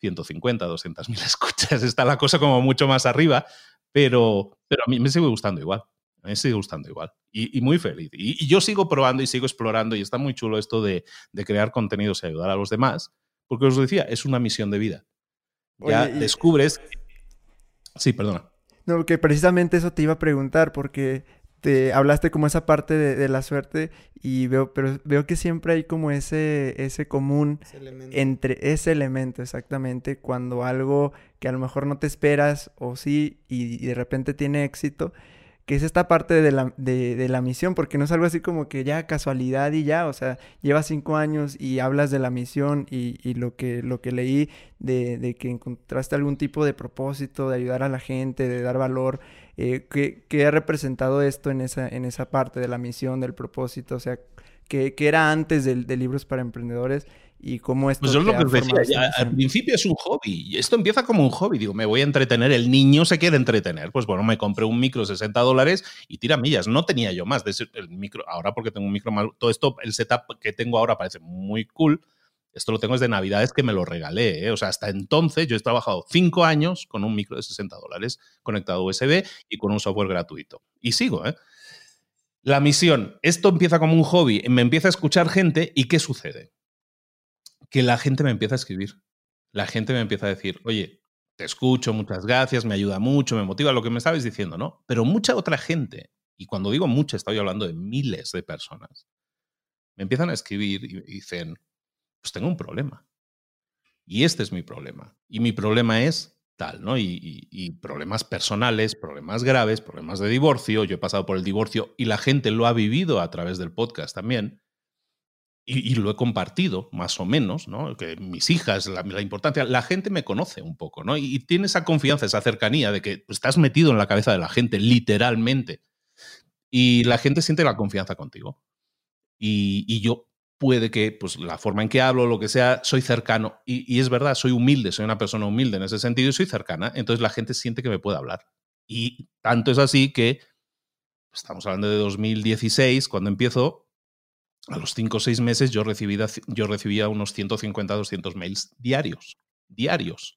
S2: 150, 200.000 (laughs) escuchas, está la cosa como mucho más arriba, pero, pero a mí me sigue gustando igual. A mí me sigue gustando igual. Y, y muy feliz. Y, y yo sigo probando y sigo explorando y está muy chulo esto de, de crear contenidos y ayudar a los demás, porque os decía, es una misión de vida. Ya
S3: Oye, y-
S2: descubres... Sí, perdona.
S3: No, que precisamente eso te iba a preguntar porque te hablaste como esa parte de, de la suerte y veo, pero veo que siempre hay como ese, ese común entre ese elemento exactamente cuando algo que a lo mejor no te esperas o sí y, y de repente tiene éxito que es esta parte de la, de, de la misión porque no es algo así como que ya casualidad y ya o sea llevas cinco años y hablas de la misión y, y lo que lo que leí de, de que encontraste algún tipo de propósito de ayudar a la gente de dar valor eh, ¿qué, qué ha representado esto en esa en esa parte de la misión del propósito o sea que, que era antes de, libros para emprendedores y cómo esto
S2: Pues es
S3: te
S2: lo que decía, ya, al principio es un hobby. Esto empieza como un hobby. Digo, me voy a entretener. El niño se quiere entretener. Pues bueno, me compré un micro 60 dólares y tira millas. No tenía yo más de ese- el micro. Ahora porque tengo un micro más. Todo esto, el setup que tengo ahora parece muy cool. Esto lo tengo desde Navidades que me lo regalé. ¿eh? O sea, hasta entonces yo he trabajado cinco años con un micro de 60 dólares conectado a USB y con un software gratuito. Y sigo, ¿eh? La misión, esto empieza como un hobby, me empieza a escuchar gente y ¿qué sucede? Que la gente me empieza a escribir. La gente me empieza a decir, oye, te escucho, muchas gracias, me ayuda mucho, me motiva lo que me estabais diciendo, ¿no? Pero mucha otra gente, y cuando digo mucha, estoy hablando de miles de personas, me empiezan a escribir y dicen, pues tengo un problema. Y este es mi problema. Y mi problema es tal, ¿no? Y, y- y problemas personales, problemas graves, problemas de divorcio. Yo he pasado por el divorcio y la gente lo ha vivido a través del podcast también. Y, lo he compartido, más o menos, ¿no? Que mis hijas, la, importancia, la gente me conoce un poco, ¿no? Y, tiene esa confianza, esa cercanía de que estás metido en la cabeza de la gente, literalmente. Y la gente siente la confianza contigo. Y, yo puede que, pues la forma en que hablo, lo que sea, soy cercano. Y, y es verdad, soy humilde, soy una persona humilde en ese sentido y soy cercana. Entonces la gente siente que me puede hablar. Y tanto es así que estamos hablando de 2016, cuando empiezo, a los 5 o 6 meses yo recibía, yo recibía unos 150, 200 mails diarios. diarios.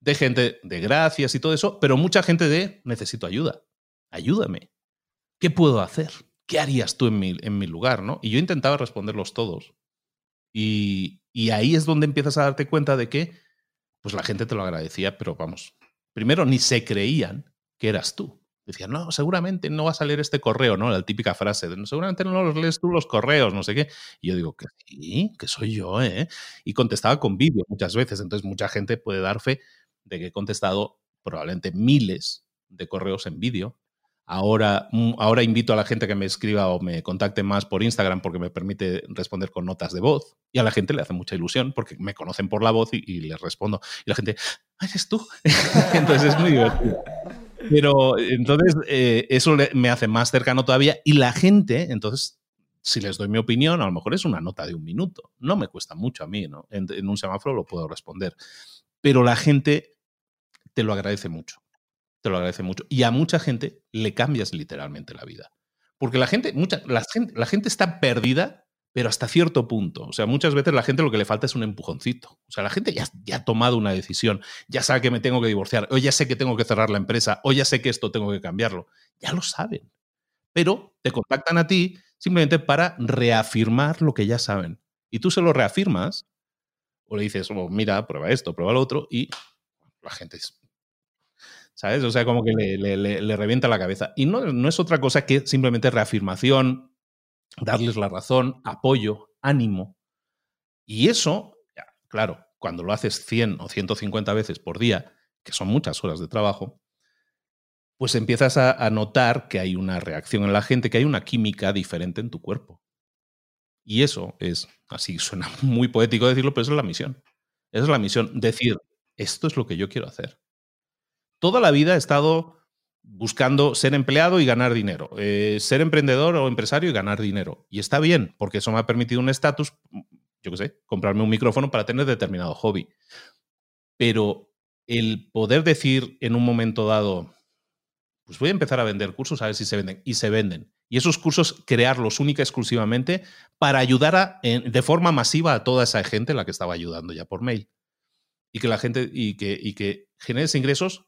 S2: De gente de gracias y todo eso, pero mucha gente de necesito ayuda. Ayúdame. ¿Qué puedo hacer? ¿Qué harías tú en mi, en mi lugar? ¿no? Y yo intentaba responderlos todos. Y, y ahí es donde empiezas a darte cuenta de que pues la gente te lo agradecía, pero vamos, primero ni se creían que eras tú. Decían, no, seguramente no va a salir este correo, ¿no? La típica frase de, seguramente no los lees tú los correos, no sé qué. Y yo digo, que sí, que soy yo, ¿eh? Y contestaba con vídeo muchas veces, entonces mucha gente puede dar fe de que he contestado probablemente miles de correos en vídeo Ahora, mm, ahora invito a la gente que me escriba o me contacte más por Instagram porque me permite responder con notas de voz. Y a la gente le hace mucha ilusión porque me conocen por la voz y, les respondo. Y la gente, ¡ay, eres tú! (laughs) entonces es muy divertido. Pero entonces eh, eso me hace más cercano todavía. Y la gente, entonces, si les doy mi opinión, a lo mejor es una nota de un minuto. No me cuesta mucho a mí, ¿no? en un semáforo lo puedo responder. Pero la gente te lo agradece mucho te lo agradece mucho. Y a mucha gente le cambias literalmente la vida. Porque la gente, mucha, la gente, la gente está perdida, pero hasta cierto punto. O sea, muchas veces la gente lo que le falta es un empujoncito. O sea, la gente ya, ya ha tomado una decisión, ya sabe que me tengo que divorciar, o ya sé que tengo que cerrar la empresa, o ya sé que esto tengo que cambiarlo. Ya lo saben. Pero te contactan a ti simplemente para reafirmar lo que ya saben. Y tú se lo reafirmas, o le dices, oh, mira, prueba esto, prueba lo otro, y la gente ¿sabes? O sea, como que le, revienta la cabeza. Y no, no, es otra cosa que simplemente reafirmación, darles la razón, apoyo, ánimo. Y eso, claro, cuando lo haces 100 o 150 veces por día, que son muchas horas de trabajo, pues empiezas a, a notar que hay una reacción en la gente, que hay una química diferente en tu cuerpo. Y eso es, así suena (laughs) muy poético decirlo, pero esa es la misión. Esa es la misión, decir, esto es lo que yo quiero hacer toda la vida he estado buscando ser empleado y ganar dinero, eh, ser emprendedor o empresario y ganar dinero. Y está bien, porque eso me ha permitido un estatus, yo qué sé, comprarme un micrófono para tener determinado hobby. Pero el poder decir en un momento dado, pues voy a empezar a vender cursos a ver si se venden, y se venden. Y esos cursos crearlos única y exclusivamente para ayudar a, de forma masiva a toda esa gente la que estaba ayudando ya por mail. Y que la gente, y que, y que generes ingresos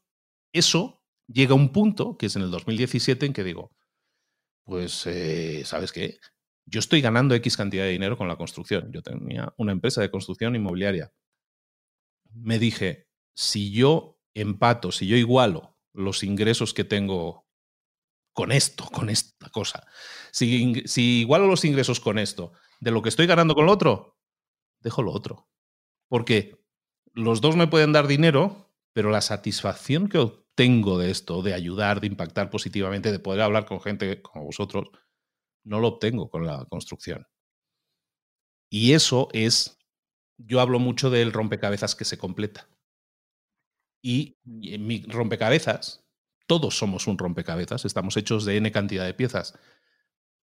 S2: eso llega un punto, que es en el 2017, en que digo, pues, eh, ¿sabes qué? Yo estoy ganando X cantidad de dinero con la construcción. Yo tenía una empresa de construcción inmobiliaria. Me dije, si yo empato, si yo igualo los ingresos que tengo con esto, con esta cosa, si, si igualo los ingresos con esto, de lo que estoy ganando con lo otro, dejo lo otro. Porque los dos me pueden dar dinero, pero la satisfacción que tengo de esto, de ayudar, de impactar positivamente, de poder hablar con gente como vosotros, no lo obtengo con la construcción. Y eso es, yo hablo mucho del rompecabezas que se completa. Y en mi rompecabezas, todos somos un rompecabezas, estamos hechos de n cantidad de piezas.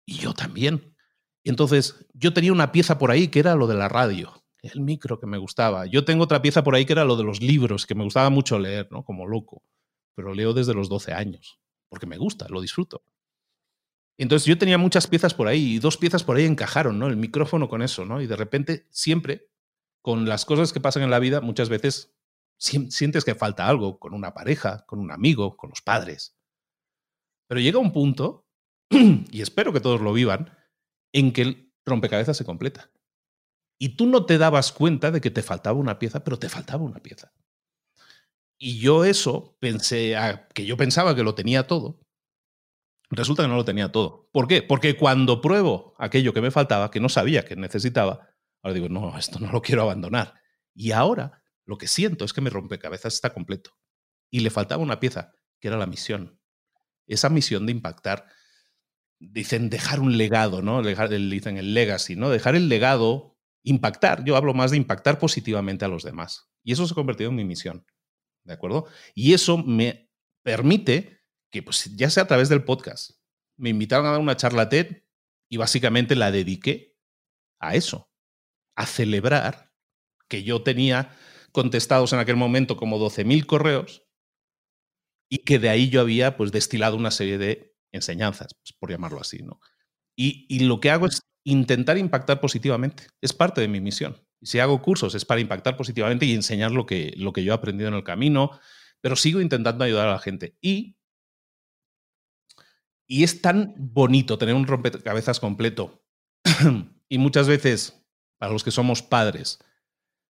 S2: Y yo también. entonces, yo tenía una pieza por ahí que era lo de la radio, el micro que me gustaba. Yo tengo otra pieza por ahí que era lo de los libros, que me gustaba mucho leer, ¿no? Como loco pero leo desde los 12 años, porque me gusta, lo disfruto. Entonces yo tenía muchas piezas por ahí y dos piezas por ahí encajaron, ¿no? El micrófono con eso, ¿no? Y de repente siempre, con las cosas que pasan en la vida, muchas veces sientes que falta algo con una pareja, con un amigo, con los padres. Pero llega un punto, (clears throat) y espero que todos lo vivan, en que el rompecabezas se completa. Y tú no te dabas cuenta de que te faltaba una pieza, pero te faltaba una pieza. Y yo eso pensé, que yo pensaba que lo tenía todo, resulta que no lo tenía todo. ¿Por qué? Porque cuando pruebo aquello que me faltaba, que no sabía que necesitaba, ahora digo, no, esto no lo quiero abandonar. Y ahora lo que siento es que mi rompecabezas está completo. Y le faltaba una pieza, que era la misión. Esa misión de impactar, dicen dejar un legado, ¿no? Dicen el legacy, ¿no? Dejar el legado, impactar. Yo hablo más de impactar positivamente a los demás. Y eso se ha convertido en mi misión. ¿De acuerdo? Y eso me permite que, pues, ya sea a través del podcast, me invitaron a dar una charla TED y básicamente la dediqué a eso, a celebrar que yo tenía contestados en aquel momento como 12.000 correos y que de ahí yo había pues destilado una serie de enseñanzas, pues, por llamarlo así, ¿no? Y, y, lo que hago es intentar impactar positivamente, es parte de mi misión. Si hago cursos es para impactar positivamente y enseñar lo que, lo que yo he aprendido en el camino, pero sigo intentando ayudar a la gente. Y, y es tan bonito tener un rompecabezas completo. (clears throat) y muchas veces, para los que somos padres,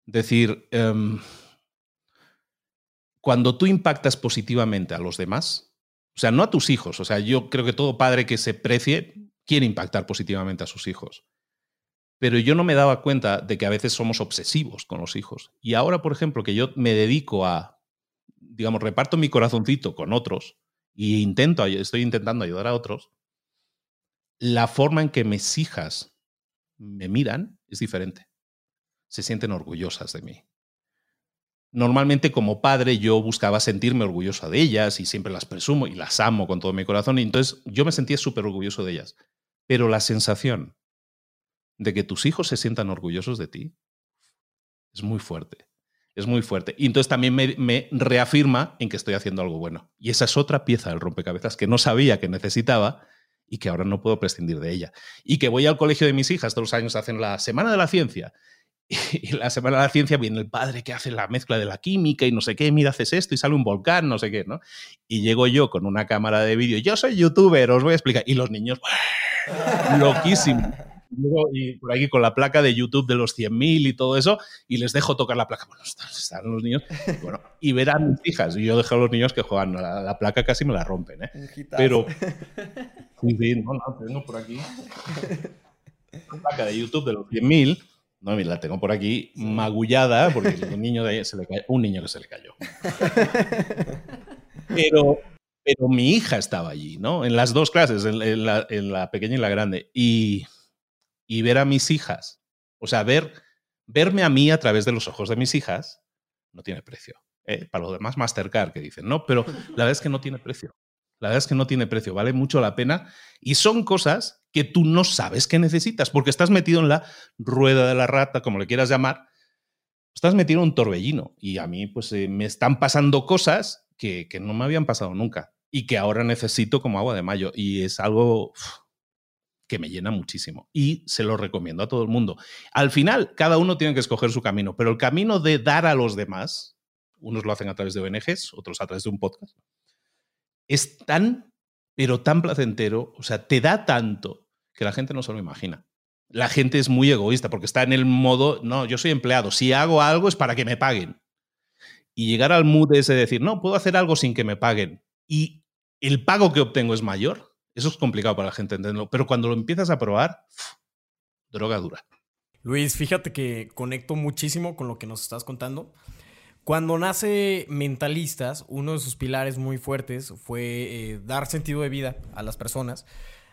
S2: decir, em, cuando tú impactas positivamente a los demás, o sea, no a tus hijos, o sea, yo creo que todo padre que se precie quiere impactar positivamente a sus hijos. Pero yo no me daba cuenta de que a veces somos obsesivos con los hijos. Y ahora, por ejemplo, que yo me dedico a, digamos, reparto mi corazoncito con otros y intento, estoy intentando ayudar a otros, la forma en que mis hijas me miran es diferente. Se sienten orgullosas de mí. Normalmente como padre yo buscaba sentirme orgullosa de ellas y siempre las presumo y las amo con todo mi corazón y entonces yo me sentía súper orgulloso de ellas. Pero la sensación de que tus hijos se sientan orgullosos de ti es muy fuerte. Es muy fuerte. Y entonces también me, reafirma en que estoy haciendo algo bueno. Y esa es otra pieza del rompecabezas que no sabía que necesitaba y que ahora no puedo prescindir de ella. Y que voy al colegio de mis hijas, todos los años hacen la Semana de la Ciencia. (laughs) Y la Semana de la Ciencia viene el padre que hace la mezcla de la química y no sé qué, mira, haces esto y sale un volcán, no sé qué, ¿no? Y llego yo con una cámara de vídeo, yo soy youtuber, os voy a explicar. Y los niños, (laughs) loquísimo y por aquí con la placa de YouTube de los 100.000 y todo eso, y les dejo tocar la placa. Bueno, están los niños. Bueno, y ver a mis hijas. Y yo dejo a los niños que juegan. La, placa casi me la rompen, ¿eh? Pero. (laughs) Sí, no, no, tengo por aquí. La placa de YouTube de los 100.000. No, la tengo por aquí magullada porque un niño, de se le un niño que se le cayó. Pero, pero mi hija estaba allí, ¿no? En las dos clases, en, la, en la, pequeña y la grande. Y, y ver a mis hijas, o sea, ver, verme a mí a través de los ojos de mis hijas, no tiene precio. ¿eh? Para los demás, Mastercard que dicen, no, pero la verdad es que no tiene precio. La verdad es que no tiene precio, vale mucho la pena. Y son cosas que tú no sabes que necesitas, porque estás metido en la rueda de la rata, como le quieras llamar, estás metido en un torbellino. Y a mí, pues, eh, me están pasando cosas que, que, no me habían pasado nunca y que ahora necesito como agua de mayo. Y es algo que me llena muchísimo y se lo recomiendo a todo el mundo. Al final, cada uno tiene que escoger su camino, pero el camino de dar a los demás, unos lo hacen a través de ONGs, otros a través de un podcast, es tan, pero tan placentero, o sea, te da tanto que la gente no se lo imagina. La gente es muy egoísta porque está en el modo, no, yo soy empleado, si hago algo es para que me paguen. Y llegar al mood ese de decir, no, puedo hacer algo sin que me paguen. Y el pago que obtengo es mayor, eso es complicado para la gente entenderlo, pero cuando lo empiezas a probar, droga dura.
S6: Luis, fíjate que conecto muchísimo con lo que nos estás contando. Cuando nace Mentalistas, uno de sus pilares muy fuertes fue eh, dar sentido de vida a las personas.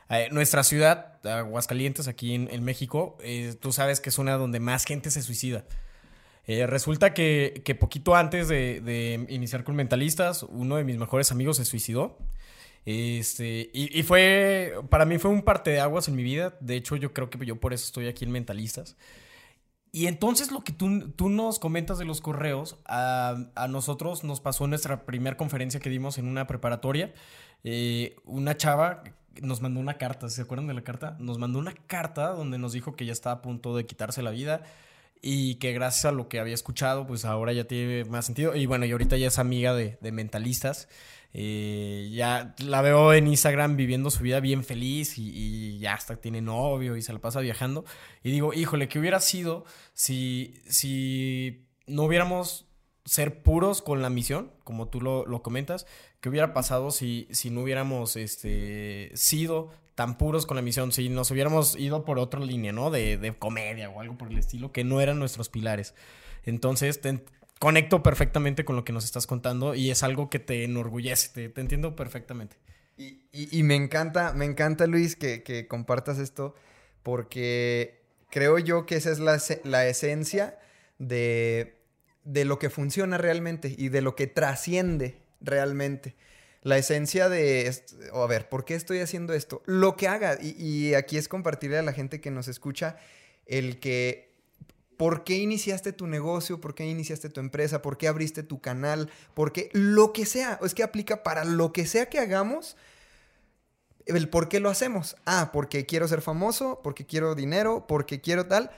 S6: Eh, nuestra ciudad, Aguascalientes, aquí en, México, eh, tú sabes que es una donde más gente se suicida. resulta que, poquito antes de, iniciar con Mentalistas, uno de mis mejores amigos se suicidó. Este, y, fue, para mí fue un parte de aguas en mi vida. De hecho, yo creo que yo por eso estoy aquí en Mentalistas. Y entonces lo que tú, tú nos comentas de los correos, a, a, nosotros nos pasó en nuestra primera conferencia que dimos en una preparatoria. Eh, una chava nos mandó una carta, ¿se acuerdan de la carta? Nos mandó una carta donde nos dijo que ya estaba a punto de quitarse la vida y que gracias a lo que había escuchado, pues ahora ya tiene más sentido. Y bueno, y ahorita ya es amiga de, de mentalistas. Eh, ya la veo en Instagram viviendo su vida bien feliz y, ya hasta tiene novio y se la pasa viajando. Y digo, híjole, ¿qué hubiera sido si, si no hubiéramos ser puros con la misión, como tú lo, comentas? ¿Qué hubiera pasado si, si no hubiéramos este, sido tan puros con la misión? Si nos hubiéramos ido por otra línea, ¿no? De, de comedia o algo por el estilo, que no eran nuestros pilares. Entonces, conecto perfectamente con lo que nos estás contando y es algo que te enorgullece, te, entiendo perfectamente.
S4: Y, me encanta, me encanta Luis que, compartas esto porque creo yo que esa es la, esencia de, lo que funciona realmente y de lo que trasciende realmente. La esencia de, a ver, ¿por qué estoy haciendo esto? Lo que haga, y, y aquí es compartirle a la gente que nos escucha el que ¿Por qué iniciaste tu negocio? ¿Por qué iniciaste tu empresa? ¿Por qué abriste tu canal? ¿Por qué? Lo que sea. Es que aplica para lo que sea que hagamos. El por qué lo hacemos. Ah, porque quiero ser famoso, porque quiero dinero, porque quiero tal.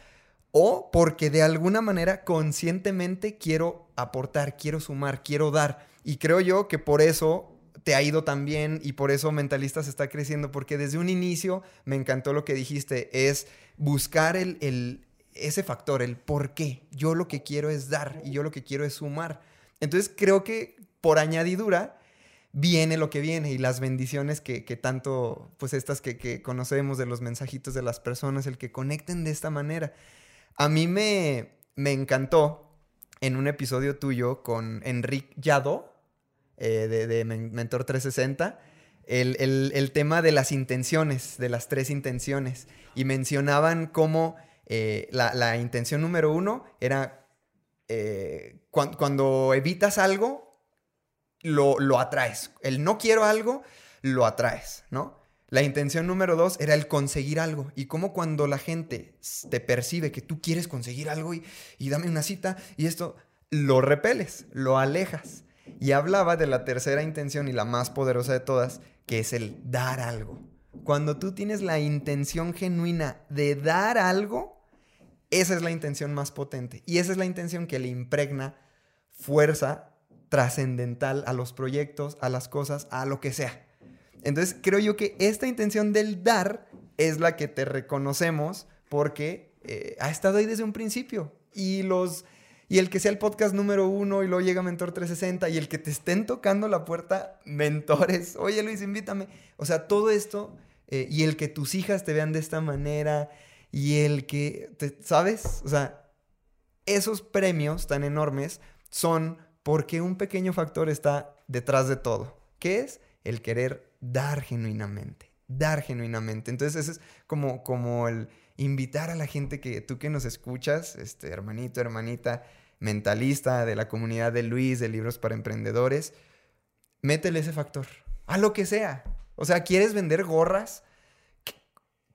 S4: o porque de alguna manera conscientemente quiero aportar, quiero sumar, quiero dar. Y creo yo que por eso te ha ido tan bien y por eso Mentalistas está creciendo, porque desde un inicio me encantó lo que dijiste, es buscar el, el, ese factor, el por qué. Yo lo que quiero es dar y yo lo que quiero es sumar. Entonces creo que por añadidura viene lo que viene y las bendiciones que, tanto, pues estas que, que, conocemos de los mensajitos de las personas, el que conecten de esta manera. A mí me, me encantó en un episodio tuyo con Enrique Yado, eh, de, Mentor 360, el, tema de las intenciones, de las tres intenciones. Y mencionaban cómo eh, la, intención número uno era eh, cuando evitas algo, lo, lo, atraes. El no quiero algo, lo atraes, ¿no? La intención número dos era el conseguir algo. Y cómo cuando la gente te percibe que tú quieres conseguir algo y, y dame una cita y esto, lo repeles, lo alejas. Y hablaba de la tercera intención y la más poderosa de todas, que es el dar algo. Cuando tú tienes la intención genuina de dar algo, esa es la intención más potente. Y esa es la intención que le impregna fuerza trascendental a los proyectos, a las cosas, a lo que sea. Entonces creo yo que esta intención del dar es la que te reconocemos porque eh, ha estado ahí desde un principio. Y los y el que sea el podcast número uno y luego llega Mentor 360 y el que te estén tocando la puerta, (laughs) mentores, oye Luis, invítame. O sea, todo esto eh, y el que tus hijas te vean de esta manera y el que, te, ¿sabes? O sea, esos premios tan enormes son porque un pequeño factor está detrás de todo, que es el querer dar genuinamente, dar genuinamente. Entonces, ese es como, como el invitar a la gente que tú que nos escuchas, este hermanito, hermanita, mentalista de la comunidad de Luis, de libros para emprendedores, métele ese factor, a lo que sea. O sea, ¿quieres vender gorras?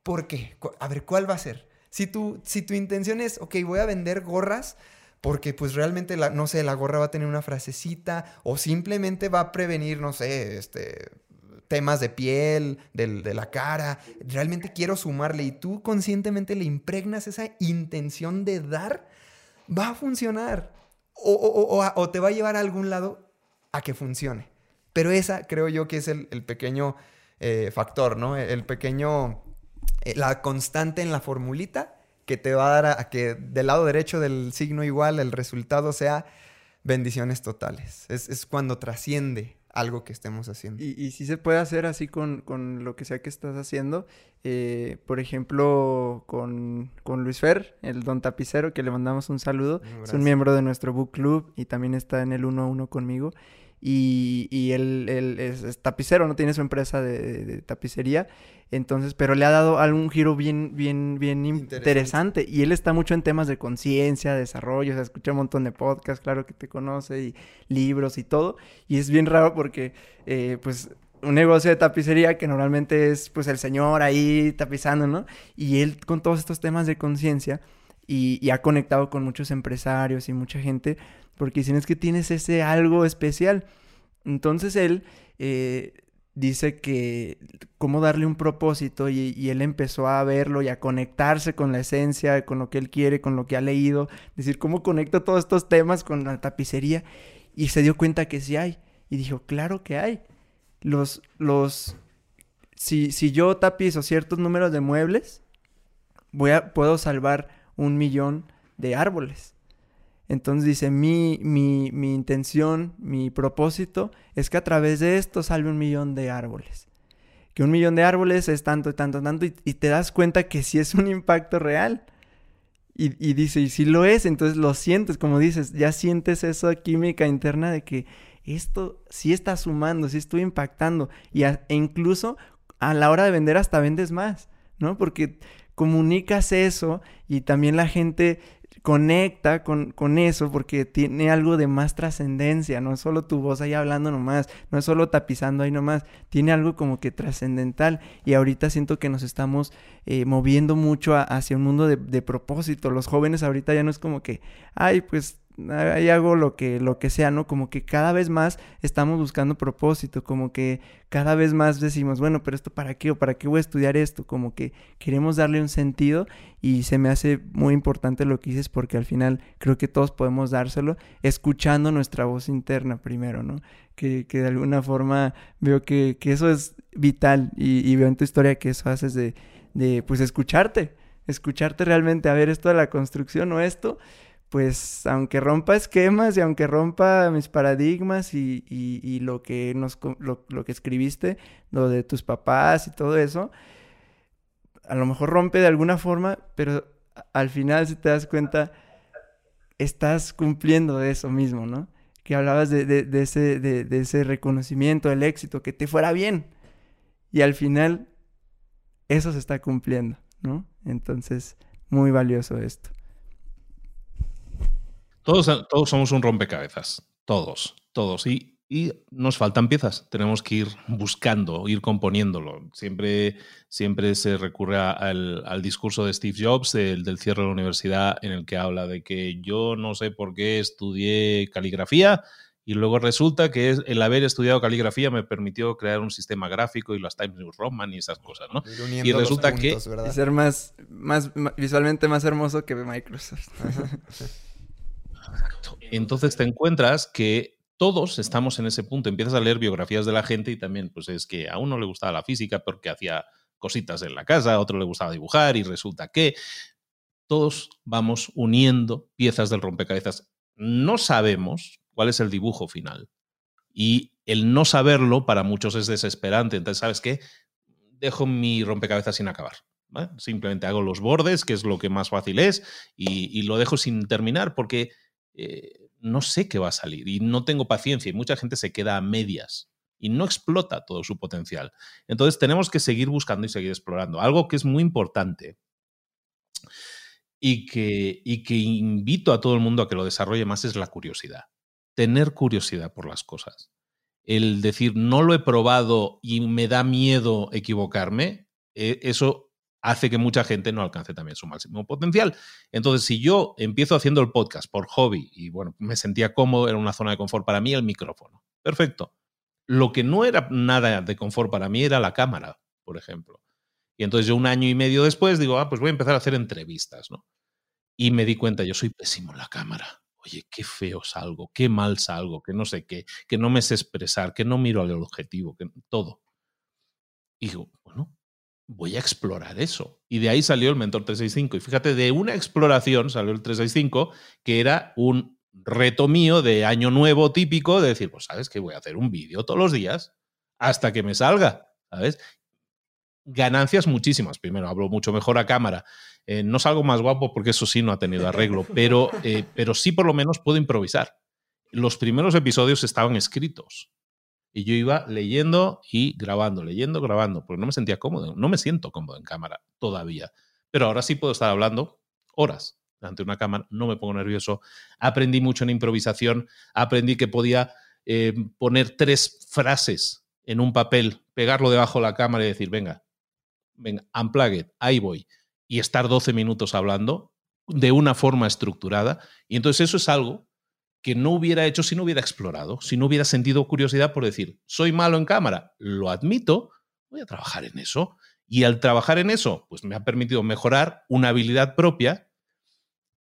S4: ¿Por qué? A ver, ¿cuál va a ser? Si tu, si tu intención es, ok, voy a vender gorras porque pues realmente, la, no sé, la gorra va a tener una frasecita o simplemente va a prevenir, no sé, este, temas de piel, de, la cara. Realmente quiero sumarle y tú conscientemente le impregnas esa intención de dar, va a funcionar. O, te va a llevar a algún lado a que funcione. Pero esa creo yo que es el, pequeño eh, factor, ¿no? El pequeño, eh, la constante en la formulita que te va a dar a, que del lado derecho del signo igual el resultado sea bendiciones totales. Es, es cuando trasciende algo que estemos haciendo.
S3: Y, y sí se puede hacer así con, lo que sea que estás haciendo. Eh, por ejemplo, con, Luis Fer, el don tapicero, que le mandamos un saludo. Es un miembro de nuestro book club y también está en el 1 a 1 conmigo y, y él, es, tapicero, no tiene su empresa de, tapicería, entonces, pero le ha dado algún giro bien, bien, bien interesante. y él está mucho en temas de conciencia, desarrollo, o sea, escucha un montón de podcasts, claro que te conoce, y libros y todo, y es bien raro porque, eh, pues, un negocio de tapicería que normalmente es, pues, el señor ahí tapizando, ¿no? Y él con todos estos temas de conciencia, y, y, ha conectado con muchos empresarios y mucha gente porque dicen es que tienes ese algo especial. Entonces él eh, dice que cómo darle un propósito y, él empezó a verlo y a conectarse con la esencia, con lo que él quiere, con lo que ha leído, decir cómo conecto todos estos temas con la tapicería y se dio cuenta que sí hay. Y dijo, claro que hay. Los, los, si, si yo tapizo ciertos números de muebles, voy a, puedo salvar un millón de árboles. Entonces dice, mi, mi, mi, intención, mi propósito es que a través de esto salve un millón de árboles. Que un millón de árboles es tanto, tanto, tanto, y, y te das cuenta que sí es un impacto real. Y, y, dice, y si lo es, entonces lo sientes, como dices, ya sientes esa química interna de que esto sí está sumando, sí estoy impactando. Y e incluso a la hora de vender hasta vendes más, ¿no? Porque comunicas eso y también la gente conecta con, con, eso porque tiene algo de más trascendencia, no es solo tu voz ahí hablando nomás, no es solo tapizando ahí nomás, tiene algo como que trascendental. Y ahorita siento que nos estamos eh, moviendo mucho hacia un mundo de, de, propósito, los jóvenes ahorita ya no es como que, ay, pues ahí hago lo que, lo que sea, ¿no? Como que cada vez más estamos buscando propósito, como que cada vez más decimos, bueno, pero esto para qué o para qué voy a estudiar esto, como que queremos darle un sentido y se me hace muy importante lo que dices porque al final creo que todos podemos dárselo escuchando nuestra voz interna primero, ¿no? Que, que de alguna forma veo que, que eso es vital y, y, veo en tu historia que eso haces de, de, pues, escucharte, escucharte realmente, a ver, esto de la construcción o esto, pues aunque rompa esquemas y aunque rompa mis paradigmas y, y, lo, que nos, lo, lo, que escribiste, lo de tus papás y todo eso, a lo mejor rompe de alguna forma, pero al final si te das cuenta, estás cumpliendo de eso mismo, ¿no? Que hablabas de, de, de ese, de, ese reconocimiento, del éxito, que te fuera bien. Y al final, eso se está cumpliendo, ¿no? Entonces, muy valioso esto.
S2: Todos, todos somos un rompecabezas. Todos, todos. Y, y, nos faltan piezas. Tenemos que ir buscando, ir componiéndolo. Siempre, siempre se recurre al, al discurso de Steve Jobs, del, del cierre de la universidad, en el que habla de que yo no sé por qué estudié caligrafía, y luego resulta que el haber estudiado caligrafía me permitió crear un sistema gráfico y las Times New Roman y esas cosas, ¿no? Y resulta
S3: puntos, que... Y ser más, más, visualmente más hermoso que Microsoft. (laughs)
S2: Exacto. Entonces te encuentras que todos estamos en ese punto. Empiezas a leer biografías de la gente y también, pues es que a uno le gustaba la física porque hacía cositas en la casa, a otro le gustaba dibujar y resulta que todos vamos uniendo piezas del rompecabezas. No sabemos cuál es el dibujo final. Y el no saberlo para muchos es desesperante. Entonces, ¿sabes qué? Dejo mi rompecabezas sin acabar. Simplemente hago los bordes, que es lo que más fácil es, y lo dejo sin terminar porque eh, no sé qué va a salir y no tengo paciencia y mucha gente se queda a medias y no explota todo su potencial. Entonces tenemos que seguir buscando y seguir explorando. Algo que es muy importante y que, y que invito a todo el mundo a que lo desarrolle más es la curiosidad. Tener curiosidad por las cosas. El decir, no lo he probado y me da miedo equivocarme, eh, eso hace que mucha gente no alcance también su máximo potencial. Entonces, si yo empiezo haciendo el podcast por hobby y bueno, me sentía cómodo, era una zona de confort para mí el micrófono. Perfecto. Lo que no era nada de confort para mí era la cámara, por ejemplo. Y entonces yo un año y medio después digo, ah, pues voy a empezar a hacer entrevistas, ¿no? Y me di cuenta, yo soy pésimo en la cámara. Oye, qué feo salgo, qué mal salgo, que no sé qué, que no me sé expresar, que no miro al objetivo, que todo. Y digo, bueno, voy a explorar eso. Y de ahí salió el Mentor 365. Y fíjate, de una exploración salió el 365, que era un reto mío de año nuevo típico de decir, pues sabes que voy a hacer un vídeo todos los días hasta que me salga, ¿sabes? Ganancias muchísimas. Primero, hablo mucho mejor a cámara. Eh, no salgo más guapo porque eso sí no ha tenido arreglo, (laughs) pero, eh, pero sí por lo menos puedo improvisar. Los primeros episodios estaban escritos. Y yo iba leyendo y grabando, leyendo, grabando, porque no me sentía cómodo, no me siento cómodo en cámara todavía. Pero ahora sí puedo estar hablando horas ante una cámara, no me pongo nervioso. Aprendí mucho en improvisación, aprendí que podía eh, poner tres frases en un papel, pegarlo debajo de la cámara y decir, venga, venga, unplug ahí voy. Y estar 12 minutos hablando de una forma estructurada. Y entonces eso es algo que no hubiera hecho si no hubiera explorado, si no hubiera sentido curiosidad por decir, soy malo en cámara, lo admito, voy a trabajar en eso. Y al trabajar en eso, pues me ha permitido mejorar una habilidad propia,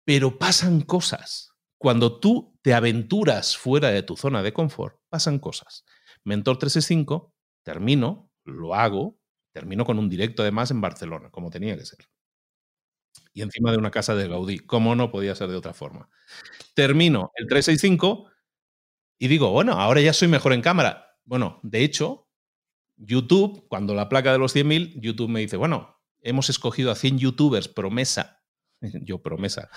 S2: pero pasan cosas. Cuando tú te aventuras fuera de tu zona de confort, pasan cosas. Mentor 365, termino, lo hago, termino con un directo además en Barcelona, como tenía que ser y encima de una casa de Gaudí. como no podía ser de otra forma? Termino el 365 y digo, bueno, ahora ya soy mejor en cámara. Bueno, de hecho, YouTube, cuando la placa de los 100.000, YouTube me dice, bueno, hemos escogido a 100 youtubers promesa. (laughs) Yo promesa.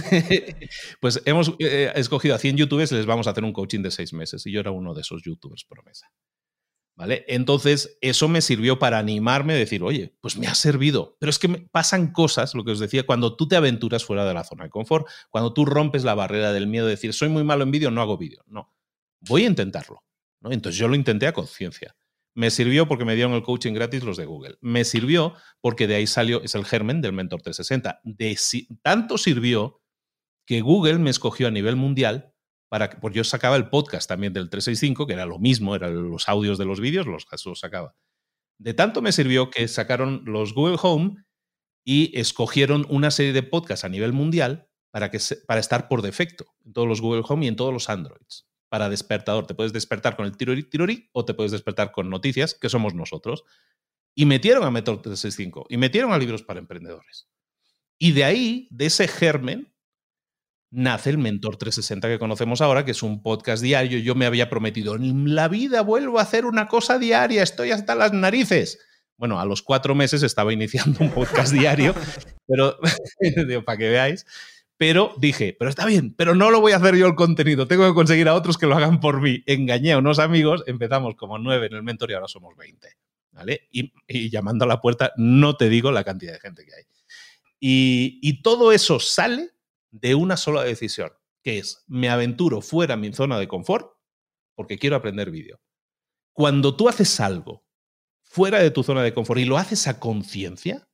S2: (laughs) pues hemos eh, escogido a 100 youtubers y les vamos a hacer un coaching de seis meses. Y yo era uno de esos youtubers promesa. Entonces, eso me sirvió para animarme a decir, oye, pues me ha servido. Pero es que me pasan cosas, lo que os decía, cuando tú te aventuras fuera de la zona de confort, cuando tú rompes la barrera del miedo de decir, soy muy malo en vídeo, no hago vídeo. No, voy a intentarlo. Entonces yo lo intenté a conciencia. Me sirvió porque me dieron el coaching gratis los de Google. Me sirvió porque de ahí salió, es el germen del Mentor 360. De, tanto sirvió que Google me escogió a nivel mundial para que, porque yo sacaba el podcast también del 365, que era lo mismo, eran los audios de los vídeos, los, los sacaba. De tanto me sirvió que sacaron los Google Home y escogieron una serie de podcasts a nivel mundial para, que para estar por defecto en todos los Google Home y en todos los Androids. Para despertador, te puedes despertar con el tirori o te puedes despertar con noticias, que somos nosotros. Y metieron a Método 365 y metieron a libros para emprendedores. Y de ahí, de ese germen, nace el Mentor 360 que conocemos ahora, que es un podcast diario. Yo me había prometido, en la vida vuelvo a hacer una cosa diaria, estoy hasta las narices. Bueno, a los cuatro meses estaba iniciando un podcast diario, (laughs) pero (laughs) para que veáis. Pero dije, pero está bien, pero no lo voy a hacer yo el contenido, tengo que conseguir a otros que lo hagan por mí. Engañé a unos amigos, empezamos como nueve en el mentor y ahora somos 20. ¿Vale? Y, llamando a la puerta, no te digo la cantidad de gente que hay. y todo eso sale de una sola decisión, que es, me aventuro fuera de mi zona de confort porque quiero aprender vídeo. Cuando tú haces algo fuera de tu zona de confort y lo haces a conciencia,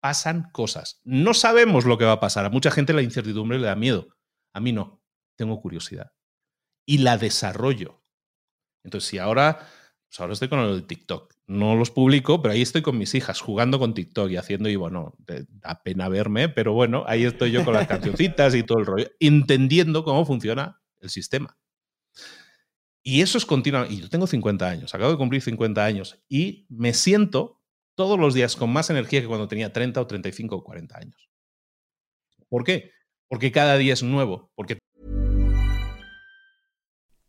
S2: pasan cosas. No sabemos lo que va a pasar. A mucha gente la incertidumbre le da miedo. A mí no. Tengo curiosidad. Y la desarrollo. Entonces, si ahora ahora estoy con el TikTok. No los publico, pero ahí estoy con mis hijas jugando con TikTok y haciendo, y bueno, da pena verme, pero bueno, ahí estoy yo con las cancioncitas y todo el rollo, entendiendo cómo funciona el sistema. Y eso es continuo. Y yo tengo 50 años, acabo de cumplir 50 años y me siento todos los días con más energía que cuando tenía 30 o 35 o 40 años. ¿Por qué? Porque cada día es nuevo, porque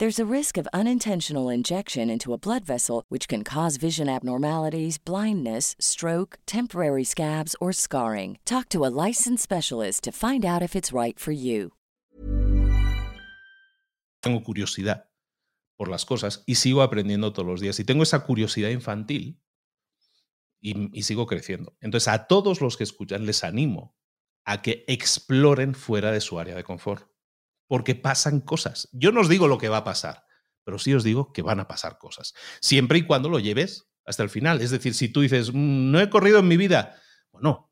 S1: There's a risk of unintentional injection into a blood vessel, which can cause vision abnormalities, blindness, stroke, temporary scabs, or scarring. Talk to a licensed specialist to find out if it's right for you.
S2: Tengo curiosidad por las cosas y sigo aprendiendo todos los días. Y tengo esa curiosidad infantil y, y sigo creciendo. Entonces, a todos los que escuchan les animo a que exploren fuera de su área de confort porque pasan cosas. Yo no os digo lo que va a pasar, pero sí os digo que van a pasar cosas. Siempre y cuando lo lleves hasta el final. Es decir, si tú dices, mm, no he corrido en mi vida, bueno,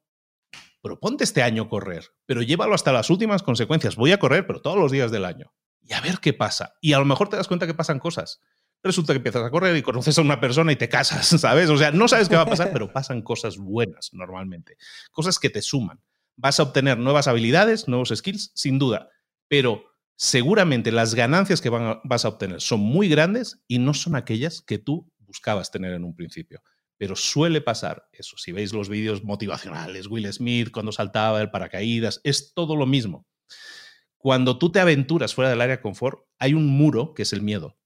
S2: proponte este año correr, pero llévalo hasta las últimas consecuencias. Voy a correr, pero todos los días del año. Y a ver qué pasa. Y a lo mejor te das cuenta que pasan cosas. Resulta que empiezas a correr y conoces a una persona y te casas, (laughs) ¿sabes? O sea, no sabes qué va a pasar, pero pasan cosas buenas normalmente. Cosas que te suman. Vas a obtener nuevas habilidades, nuevos skills, sin duda pero seguramente las ganancias que vas a obtener son muy grandes y no son aquellas que tú buscabas tener en un principio. Pero suele pasar eso. Si veis los vídeos motivacionales, Will Smith cuando saltaba el paracaídas, es todo lo mismo. Cuando tú te aventuras fuera del área de confort, hay un muro que es el miedo.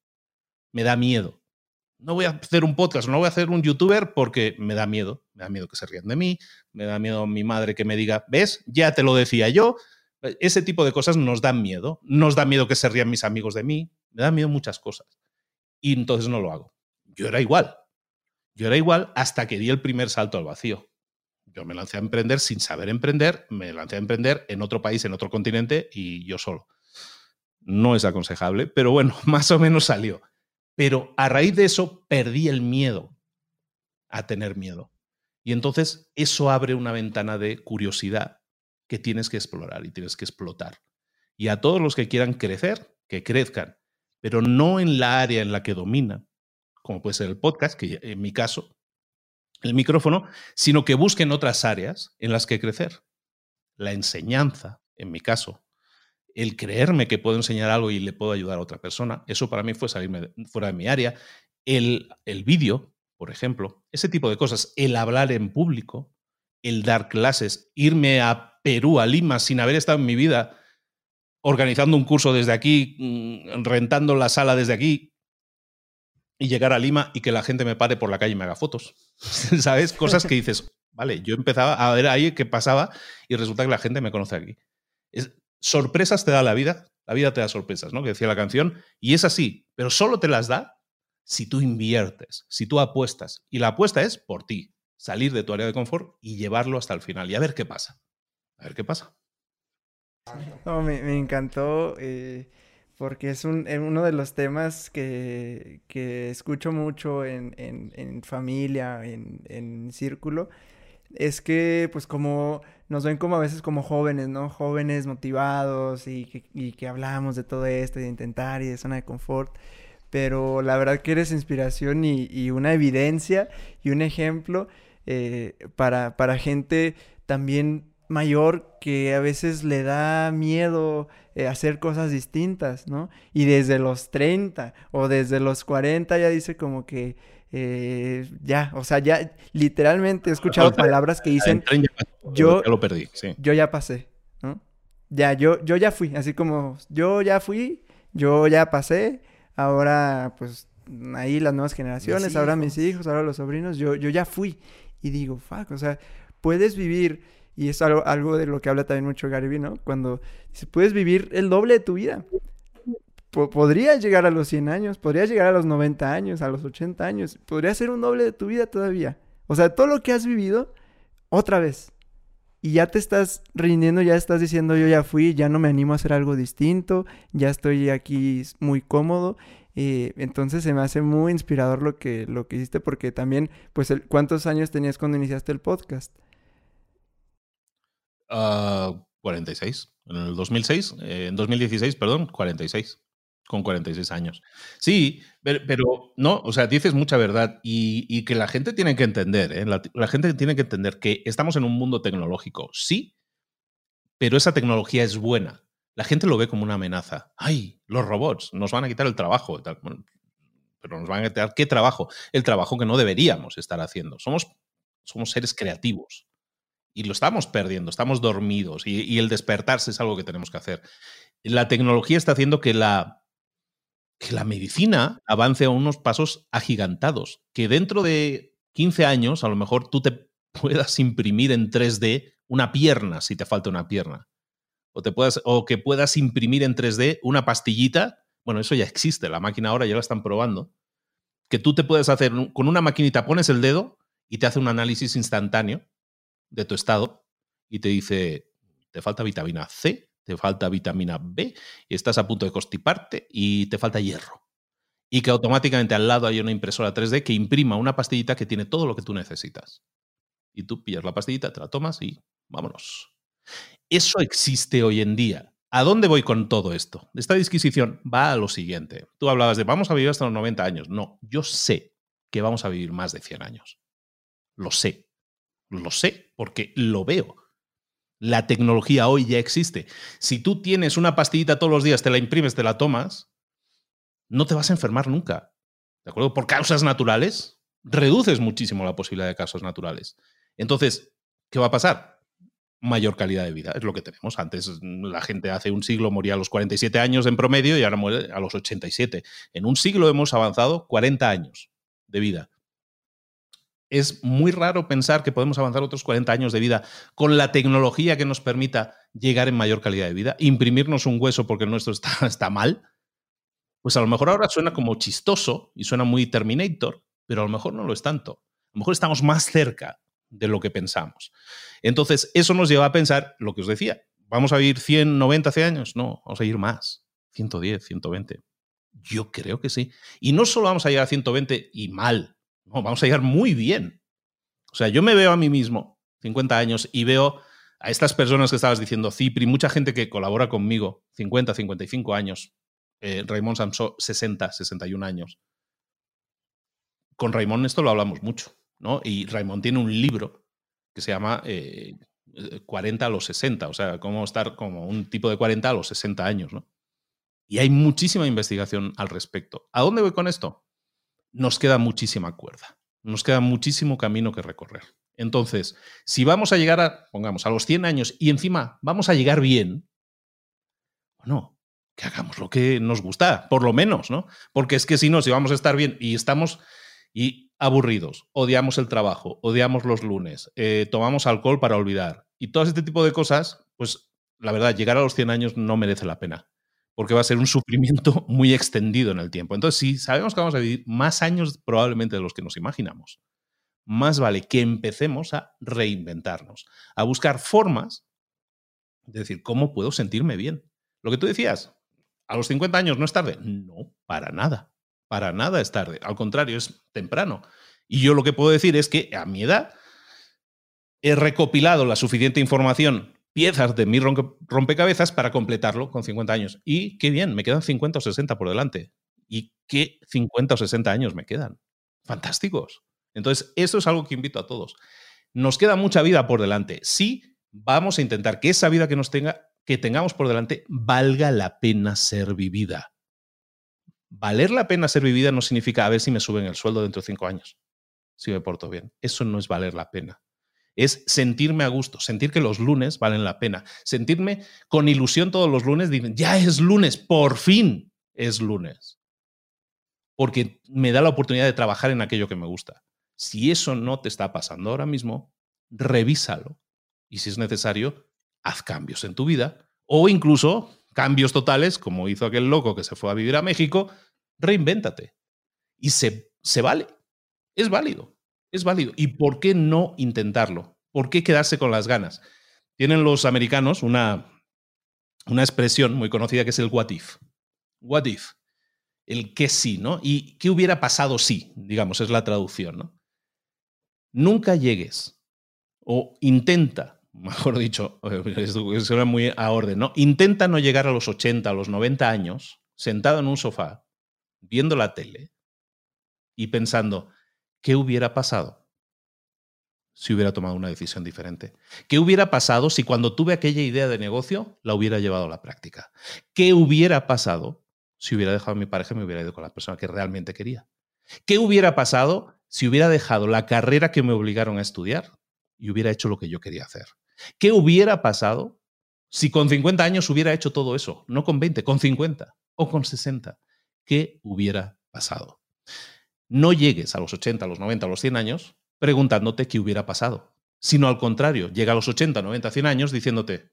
S2: Me da miedo. No voy a hacer un podcast, no voy a hacer un youtuber porque me da miedo. Me da miedo que se rían de mí, me da miedo mi madre que me diga, ¿ves? Ya te lo decía yo, ese tipo de cosas nos dan miedo. Nos da miedo que se rían mis amigos de mí. Me da miedo muchas cosas. Y entonces no lo hago. Yo era igual. Yo era igual hasta que di el primer salto al vacío. Yo me lancé a emprender sin saber emprender, me lancé a emprender en otro país, en otro continente y yo solo. No es aconsejable, pero bueno, (laughs) más o menos salió. Pero a raíz de eso perdí el miedo a tener miedo. Y entonces eso abre una ventana de curiosidad que tienes que explorar y tienes que explotar. Y a todos los que quieran crecer, que crezcan, pero no en la área en la que dominan, como puede ser el podcast, que en mi caso, el micrófono, sino que busquen otras áreas en las que crecer. La enseñanza, en mi caso, el creerme que puedo enseñar algo y le puedo ayudar a otra persona, eso para mí fue salirme fuera de mi área. El, el vídeo, por ejemplo, ese tipo de cosas, el hablar en público, el dar clases, irme a Perú, a Lima, sin haber estado en mi vida organizando un curso desde aquí, mm, rentando la sala desde aquí, y llegar a Lima y que la gente me pare por la calle y me haga fotos. (laughs) ¿Sabes? Cosas que dices, vale, yo empezaba a ver ahí qué pasaba y resulta que la gente me conoce aquí. Es, sorpresas te da la vida, la vida te da sorpresas, ¿no? Que decía la canción, y es así, pero solo te las da si tú inviertes, si tú apuestas. Y la apuesta es por ti, salir de tu área de confort y llevarlo hasta el final y a ver qué pasa. A ver qué pasa.
S3: No, me, me encantó eh, porque es un, eh, uno de los temas que, que escucho mucho en, en, en familia, en, en círculo. Es que, pues, como nos ven como a veces como jóvenes, ¿no? Jóvenes motivados y que, y que hablamos de todo esto, de intentar y de zona de confort. Pero la verdad que eres inspiración y, y una evidencia y un ejemplo eh, para, para gente también mayor que a veces le da miedo eh, hacer cosas distintas, ¿no? Y desde los 30 o desde los 40 ya dice como que eh, ya, o sea, ya literalmente he escuchado palabras que dicen yo
S2: ya lo perdí, sí.
S3: yo ya pasé, ¿no? Ya, yo, yo ya fui, así como yo ya fui, yo ya pasé, ahora pues ahí las nuevas generaciones, ahora mis hijos, ahora los sobrinos, yo, yo ya fui. Y digo, fuck, o sea, puedes vivir y es algo, algo de lo que habla también mucho Gary Vee, ¿no? Cuando dice, puedes vivir el doble de tu vida. Po- podrías llegar a los 100 años, podrías llegar a los 90 años, a los 80 años. Podría ser un doble de tu vida todavía. O sea, todo lo que has vivido, otra vez. Y ya te estás rindiendo, ya estás diciendo, yo ya fui, ya no me animo a hacer algo distinto, ya estoy aquí muy cómodo. Eh, entonces se me hace muy inspirador lo que, lo que hiciste, porque también, pues, ¿cuántos años tenías cuando iniciaste el podcast?
S2: Ah, 46. En el 2006, eh, en 2016, perdón, 46. Con 46 años. Sí, pero, no, o sea, dices mucha verdad y, y que la gente tiene que entender, ¿eh? la gente tiene que entender que estamos en un mundo tecnológico, sí, pero esa tecnología es buena. La gente lo ve como una amenaza. ¡Ay! Los robots nos van a quitar el trabajo. pero nos van a quitar qué trabajo? El trabajo que no deberíamos estar haciendo. Somos, somos seres creativos y lo estamos perdiendo, estamos dormidos y, y el despertarse es algo que tenemos que hacer. La tecnología está haciendo que la, que la medicina avance a unos pasos agigantados, que dentro de 15 años a lo mejor tú te puedas imprimir en 3D una pierna si te falta una pierna. O, te puedas, o que puedas imprimir en 3D una pastillita. Bueno, eso ya existe, la máquina ahora ya la están probando. Que tú te puedes hacer con una maquinita, pones el dedo y te hace un análisis instantáneo de tu estado y te dice, te falta vitamina C, te falta vitamina B, y estás a punto de constiparte y te falta hierro. Y que automáticamente al lado hay una impresora 3D que imprima una pastillita que tiene todo lo que tú necesitas. Y tú pillas la pastillita, te la tomas y vámonos. Eso existe hoy en día. ¿A dónde voy con todo esto? Esta disquisición va a lo siguiente. Tú hablabas de vamos a vivir hasta los 90 años. No, yo sé que vamos a vivir más de 100 años. Lo sé. Lo sé porque lo veo. La tecnología hoy ya existe. Si tú tienes una pastillita todos los días, te la imprimes, te la tomas, no te vas a enfermar nunca. ¿De acuerdo? Por causas naturales, reduces muchísimo la posibilidad de causas naturales. Entonces, ¿qué va a pasar? Mayor calidad de vida, es lo que tenemos. Antes la gente hace un siglo moría a los 47 años en promedio y ahora muere a los 87. En un siglo hemos avanzado 40 años de vida es muy raro pensar que podemos avanzar otros 40 años de vida con la tecnología que nos permita llegar en mayor calidad de vida, imprimirnos un hueso porque el nuestro (laughs) está, está mal. Pues a lo mejor ahora suena como chistoso y suena muy Terminator, pero a lo mejor no lo es tanto. A lo mejor estamos más cerca de lo que pensamos. Entonces, eso nos lleva a pensar lo que os decía. ¿Vamos a vivir 100, 90, 100 años? No, vamos a ir más. 110, 120. Yo creo que sí. Y no solo vamos a llegar a 120 y mal, no, vamos a llegar muy bien. O sea, yo me veo a mí mismo, 50 años, y veo a estas personas que estabas diciendo, Cipri, mucha gente que colabora conmigo, 50, 55 años, eh, Raymond Samso, 60, 61 años. Con Raymond esto lo hablamos mucho, ¿no? Y Raymond tiene un libro que se llama eh, 40 a los 60, o sea, cómo estar como un tipo de 40 a los 60 años, ¿no? Y hay muchísima investigación al respecto. ¿A dónde voy con esto? nos queda muchísima cuerda, nos queda muchísimo camino que recorrer. Entonces, si vamos a llegar a, pongamos, a los 100 años y encima vamos a llegar bien, bueno, que hagamos lo que nos gusta, por lo menos, ¿no? Porque es que si no, si vamos a estar bien y estamos y aburridos, odiamos el trabajo, odiamos los lunes, eh, tomamos alcohol para olvidar y todo este tipo de cosas, pues la verdad, llegar a los 100 años no merece la pena, porque va a ser un sufrimiento (laughs) muy extendido en el tiempo. Entonces, si sabemos que vamos a vivir más años probablemente de los que nos imaginamos, más vale que empecemos a reinventarnos, a buscar formas de decir, ¿cómo puedo sentirme bien? Lo que tú decías, a los 50 años no es tarde. No, para nada. Para nada es tarde. Al contrario, es temprano. Y yo lo que puedo decir es que a mi edad he recopilado la suficiente información, piezas de mi rompecabezas para completarlo con 50 años. Y qué bien, me quedan 50 o 60 por delante. ¿Y qué 50 o 60 años me quedan? Fantásticos. Entonces, eso es algo que invito a todos. Nos queda mucha vida por delante. Sí, vamos a intentar que esa vida que nos tenga, que tengamos por delante, valga la pena ser vivida. Valer la pena ser vivida no significa a ver si me suben el sueldo dentro de cinco años, si me porto bien. Eso no es valer la pena. Es sentirme a gusto, sentir que los lunes valen la pena, sentirme con ilusión todos los lunes, dicen, ya es lunes, por fin es lunes. Porque me da la oportunidad de trabajar en aquello que me gusta. Si eso no te está pasando ahora mismo, revísalo. Y si es necesario, haz cambios en tu vida o incluso cambios totales, como hizo aquel loco que se fue a vivir a México, reinvéntate. Y se, se vale. Es válido. Es válido. ¿Y por qué no intentarlo? ¿Por qué quedarse con las ganas? Tienen los americanos una, una expresión muy conocida que es el what if. What if. El qué sí, ¿no? Y qué hubiera pasado si, digamos, es la traducción, ¿no? nunca llegues o intenta, mejor dicho, (laughs) suena muy a orden, ¿no? Intenta no llegar a los 80, a los 90 años, sentado en un sofá, viendo la tele y pensando, ¿qué hubiera pasado si hubiera tomado una decisión diferente? ¿Qué hubiera pasado si cuando tuve aquella idea de negocio la hubiera llevado a la práctica? ¿Qué hubiera pasado si hubiera dejado a mi pareja y me hubiera ido con la persona que realmente quería? ¿Qué hubiera pasado si hubiera dejado la carrera que me obligaron a estudiar y hubiera hecho lo que yo quería hacer? ¿Qué hubiera pasado si con 50 años hubiera hecho todo eso? No con 20, con 50 o con 60. ¿Qué hubiera pasado? No llegues a los 80, a los 90, a los 100 años preguntándote qué hubiera pasado, sino al contrario, llega a los 80, 90, 100 años diciéndote,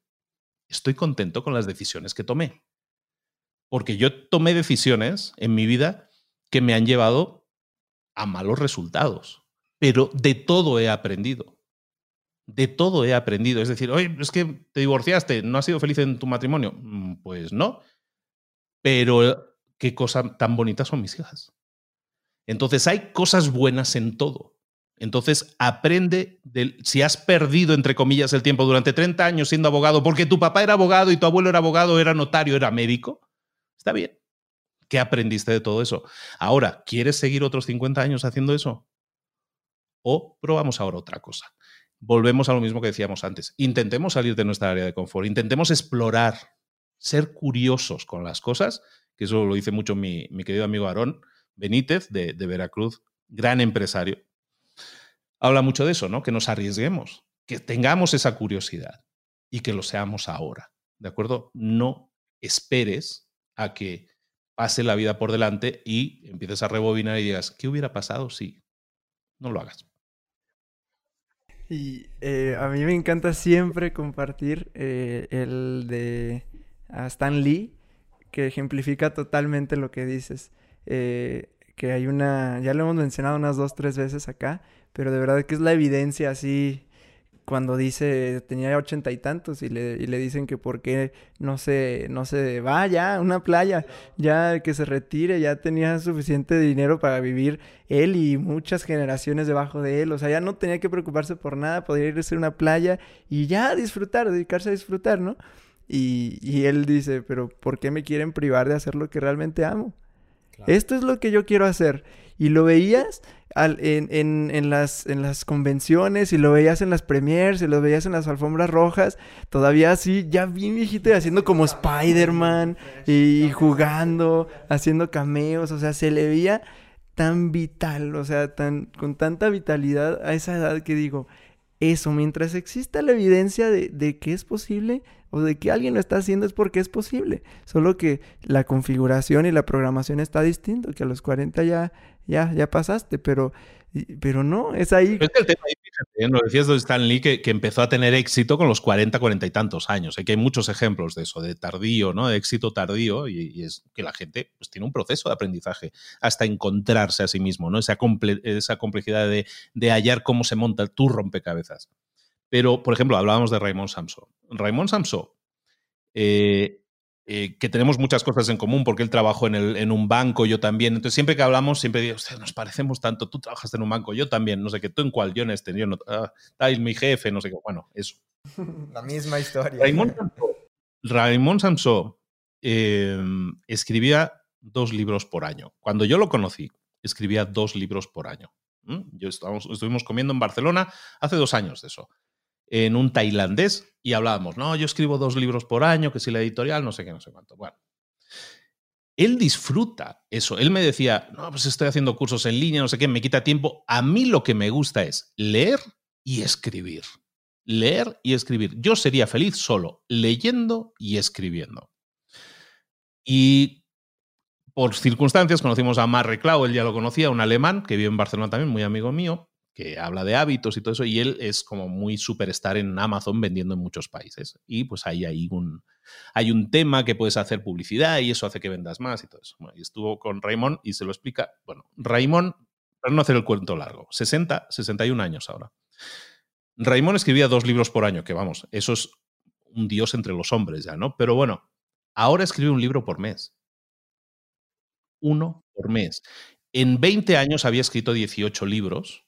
S2: estoy contento con las decisiones que tomé. Porque yo tomé decisiones en mi vida que me han llevado a malos resultados, pero de todo he aprendido. De todo he aprendido. Es decir, oye, es que te divorciaste, ¿no has sido feliz en tu matrimonio? Mm, pues no. Pero qué cosa tan bonita son mis hijas. Entonces hay cosas buenas en todo. Entonces aprende, de, si has perdido, entre comillas, el tiempo durante 30 años siendo abogado, porque tu papá era abogado y tu abuelo era abogado, era notario, era médico, está bien. ¿Qué aprendiste de todo eso? Ahora, ¿quieres seguir otros 50 años haciendo eso? O probamos ahora otra cosa. Volvemos a lo mismo que decíamos antes. Intentemos salir de nuestra área de confort, intentemos explorar, ser curiosos con las cosas, que eso lo dice mucho mi, querido amigo Aarón Benítez de, de Veracruz, gran empresario. Habla mucho de eso, ¿no? Que nos arriesguemos, que tengamos esa curiosidad y que lo seamos ahora. ¿De acuerdo? No esperes a que pase la vida por delante y empieces a rebobinar y digas, ¿qué hubiera pasado si no lo hagas?
S3: Y eh, a mí me encanta siempre compartir eh, el de Stan Lee, que ejemplifica totalmente lo que dices. Eh, que hay una, ya lo hemos mencionado unas dos, tres veces acá, pero de verdad que es la evidencia así cuando dice tenía ochenta y tantos y le, y le, dicen que por qué no se, no se va ya a una playa, ya que se retire, ya tenía suficiente dinero para vivir él y muchas generaciones debajo de él, o sea, ya no tenía que preocuparse por nada, podría irse a una playa y ya disfrutar, dedicarse a disfrutar, ¿no? Y, y él dice, pero ¿por qué me quieren privar de hacer lo que realmente amo? Esto es lo que yo quiero hacer. Y lo veías en, las, en las convenciones, y lo veías en las premiers, y lo veías en las alfombras rojas, todavía así, ya bien viejito haciendo como Spider-Man, y jugando, haciendo cameos, o sea, se le veía tan vital, o sea, tan, con tanta vitalidad a esa edad que digo, eso, mientras exista la evidencia de, de que es posible o de que alguien lo está haciendo es porque es posible. Solo que la configuración y la programación está distinto, que a los 40 ya, ya, ya pasaste, pero, pero no, es ahí.
S2: Es que el tema fíjate, ¿eh? decías de Stan Lee, que, que empezó a tener éxito con los 40, 40 y tantos años. ¿eh? Hay muchos ejemplos de eso, de tardío, ¿no? De éxito tardío, y, y es que la gente pues, tiene un proceso de aprendizaje hasta encontrarse a sí mismo, ¿no? Esa, comple- esa complejidad de, de hallar cómo se monta tu rompecabezas. Pero, por ejemplo, hablábamos de Raymond Samson. Raymond Samson, eh, eh, que tenemos muchas cosas en común porque él trabajó en, el- en un banco, yo también. Entonces, siempre que hablamos, siempre digo, "Hostia, nos parecemos tanto. Tú trabajaste en un banco, yo también. No sé qué, tú en cuál, yo en este, yo no. Ah, mi jefe, no sé qué. Bueno, eso. (laughs)
S4: La misma historia.
S2: Raymond Samson, Raymond Samson, eh, escribía dos libros por año. Cuando yo lo conocí, escribía dos libros por año. ¿Mm? Yo estábamos, estuvimos comiendo en Barcelona hace dos años de eso, en un tailandés, y hablábamos, no, yo escribo dos libros por año, que si la editorial, no sé qué, no sé cuánto. Bueno. Él disfruta eso. Él me decía, no, pues estoy haciendo cursos en línea, no sé qué, me quita tiempo. A mí lo que me gusta es leer y escribir. Leer y escribir. Yo sería feliz solo leyendo y escribiendo. Y por circunstancias conocimos a Marre Clau, él ya lo conocía, un alemán que vive en Barcelona también, muy amigo mío, que habla de hábitos y todo eso, y él es como muy superstar en Amazon vendiendo en muchos países. Y pues ahí hay un, hay un tema que puedes hacer publicidad y eso hace que vendas más y todo eso. Y estuvo con Raymond y se lo explica. Bueno, Raymond, para no hacer el cuento largo, 60, 61 años ahora. Raymond escribía dos libros por año, que vamos, eso es un dios entre los hombres ya, ¿no? Pero bueno, ahora escribe un libro por mes. Uno por mes. En 20 años había escrito 18 libros.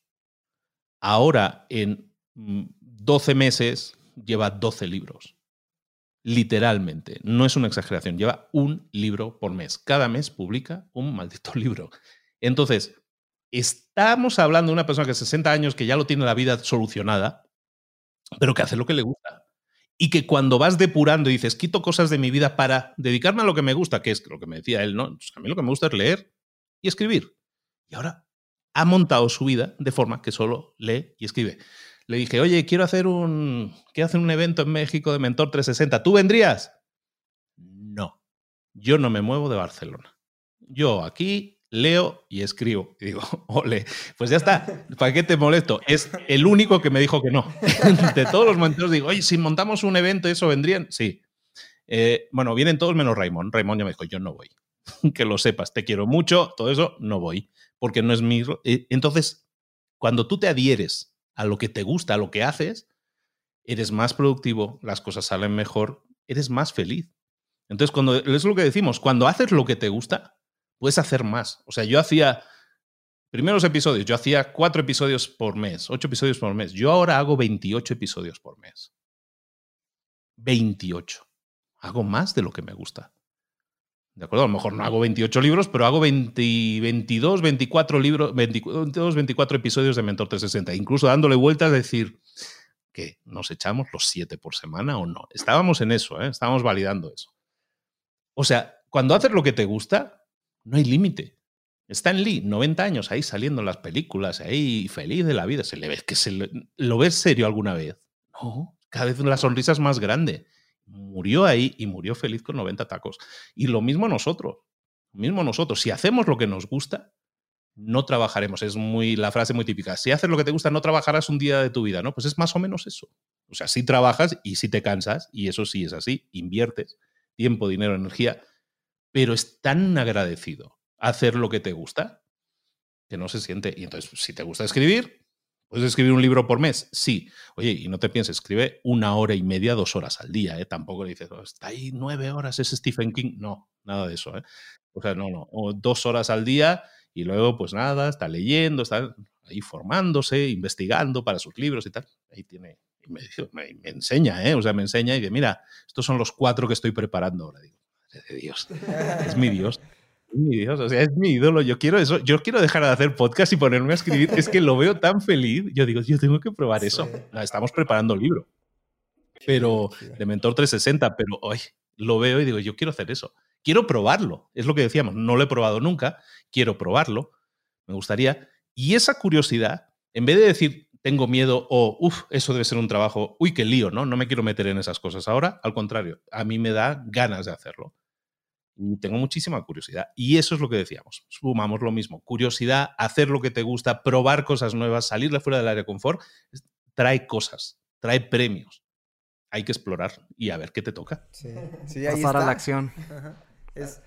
S2: Ahora, en mm, 12 meses, lleva 12 libros. Literalmente. No es una exageración. Lleva un libro por mes. Cada mes publica un maldito (laughs) libro. Entonces, estamos hablando de una persona que 60 años, que ya lo tiene la vida solucionada, pero que hace lo que le gusta. Y que cuando vas depurando y dices, quito cosas de mi vida para dedicarme a lo que me gusta, que es lo que me decía él, ¿no? Pues a mí lo que me gusta es leer y escribir. Y ahora ha montado su vida de forma que solo lee y escribe. Le dije, oye, quiero hacer un, quiero hacer un evento en México de Mentor 360. ¿Tú vendrías? No, yo no me muevo de Barcelona. Yo aquí leo y escribo. Y digo, (laughs) ole, pues ya está, ¿para qué te molesto? Es el único que me dijo que no. (laughs) De todos los mentores digo, oye, si montamos un evento, ¿eso vendrían? Sí. Eh, bueno, vienen todos menos Raymond. Raymond ya me dijo, yo no voy. (laughs) que lo sepas, te quiero mucho, todo eso, no voy, porque no es mi... eh, Entonces, cuando tú te adhieres a lo que te gusta, a lo que haces, eres más productivo, las cosas salen mejor, eres más feliz. Entonces, cuando es lo que decimos, cuando haces lo que te gusta, puedes hacer más. O sea, yo hacía primeros episodios, yo hacía cuatro episodios por mes, ocho episodios por mes. Yo ahora hago 28 episodios por mes. 28. Hago más de lo que me gusta. ¿De acuerdo? A lo mejor no hago 28 libros, pero hago 20, 22, 24 libros, 22, 24 episodios de Mentor 360. Incluso dándole vueltas, decir que nos echamos los 7 por semana o no. Estábamos en eso, ¿eh? estábamos validando eso. O sea, cuando haces lo que te gusta, no hay límite. Stan Lee, 90 años, ahí saliendo en las películas, ahí feliz de la vida. ¿Se le ve que se lo ves serio alguna vez? No, cada vez la sonrisa es más grande. Murió ahí y murió feliz con 90 tacos. Y lo mismo nosotros. Mismo nosotros. Si hacemos lo que nos gusta, no trabajaremos. Es muy la frase muy típica. Si haces lo que te gusta, no trabajarás un día de tu vida, ¿no? Pues es más o menos eso. O sea, sí trabajas y sí te cansas, y eso sí es así, inviertes tiempo, dinero, energía, pero es tan agradecido hacer lo que te gusta que no se siente. Y entonces, si te gusta escribir, ¿puedes escribir un libro por mes? Sí. Oye, y no te pienses, escribe una hora y media, dos horas al día, ¿eh? Tampoco le dices, oh, está ahí nueve horas, es Stephen King. No, nada de eso, ¿eh? O sea, no, no. Dos horas al día y luego, pues nada, está leyendo, está ahí formándose, investigando para sus libros y tal. Ahí tiene. Y me, me, me enseña, ¿eh? O sea, me enseña y dice, mira, estos son los cuatro que estoy preparando ahora. Digo, madre de Dios, es mi Dios. Es mi Dios, o sea, es mi ídolo. Yo quiero eso. Yo quiero dejar de hacer podcast y ponerme a escribir. Es que lo veo tan feliz. Yo digo, yo tengo que probar eso. Estamos preparando el libro, pero de Mentor 360, pero hoy lo veo y digo, yo quiero hacer eso. Quiero probarlo. Es lo que decíamos. No lo he probado nunca. Quiero probarlo. Me gustaría. Y esa curiosidad, en vez de decir, tengo miedo o, uff, eso debe ser un trabajo, uy, qué lío, ¿no? No me quiero meter en esas cosas ahora. Al contrario, a mí me da ganas de hacerlo. Y tengo muchísima curiosidad. Y eso es lo que decíamos. Sumamos lo mismo. Curiosidad, hacer lo que te gusta, probar cosas nuevas, salir de fuera del área de confort, trae cosas, trae premios. Hay que explorar y a ver qué te toca.
S4: Sí, sí, ahí
S5: Pasar a
S4: está.
S5: la acción.
S4: Ajá. Es...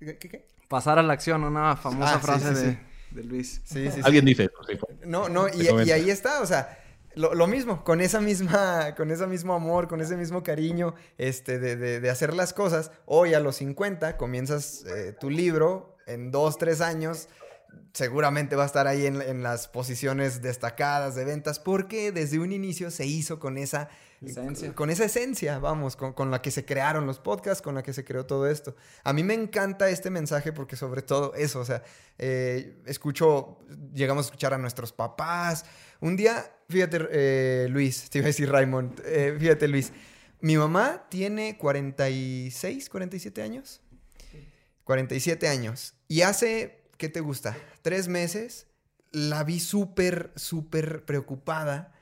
S4: ¿Qué, qué?
S5: Pasar a la acción, una famosa
S4: Ah,
S5: frase
S4: sí,
S5: de,
S4: sí.
S5: de Luis.
S4: Sí, sí, sí.
S2: Alguien dice eso, sí.
S4: No, no, y, y ahí está, o sea, lo, lo mismo, con esa misma, con ese mismo amor, con ese mismo cariño, este, de, de- hacer las cosas. Hoy a los 50 comienzas eh, tu libro, en dos, tres años, seguramente va a estar ahí en las posiciones destacadas de ventas, porque desde un inicio se hizo con esa
S5: Esencia.
S4: Con esa esencia, vamos, con, con la que se crearon los podcasts, con la que se creó todo esto. A mí me encanta este mensaje porque sobre todo eso, o sea, eh, escucho, llegamos a escuchar a nuestros papás. Un día, fíjate, eh, Luis, te iba a decir Raymond, eh, fíjate Luis, mi mamá tiene 46, 47 años. 47 años. Y hace, ¿qué te gusta? Tres meses la vi súper, súper preocupada,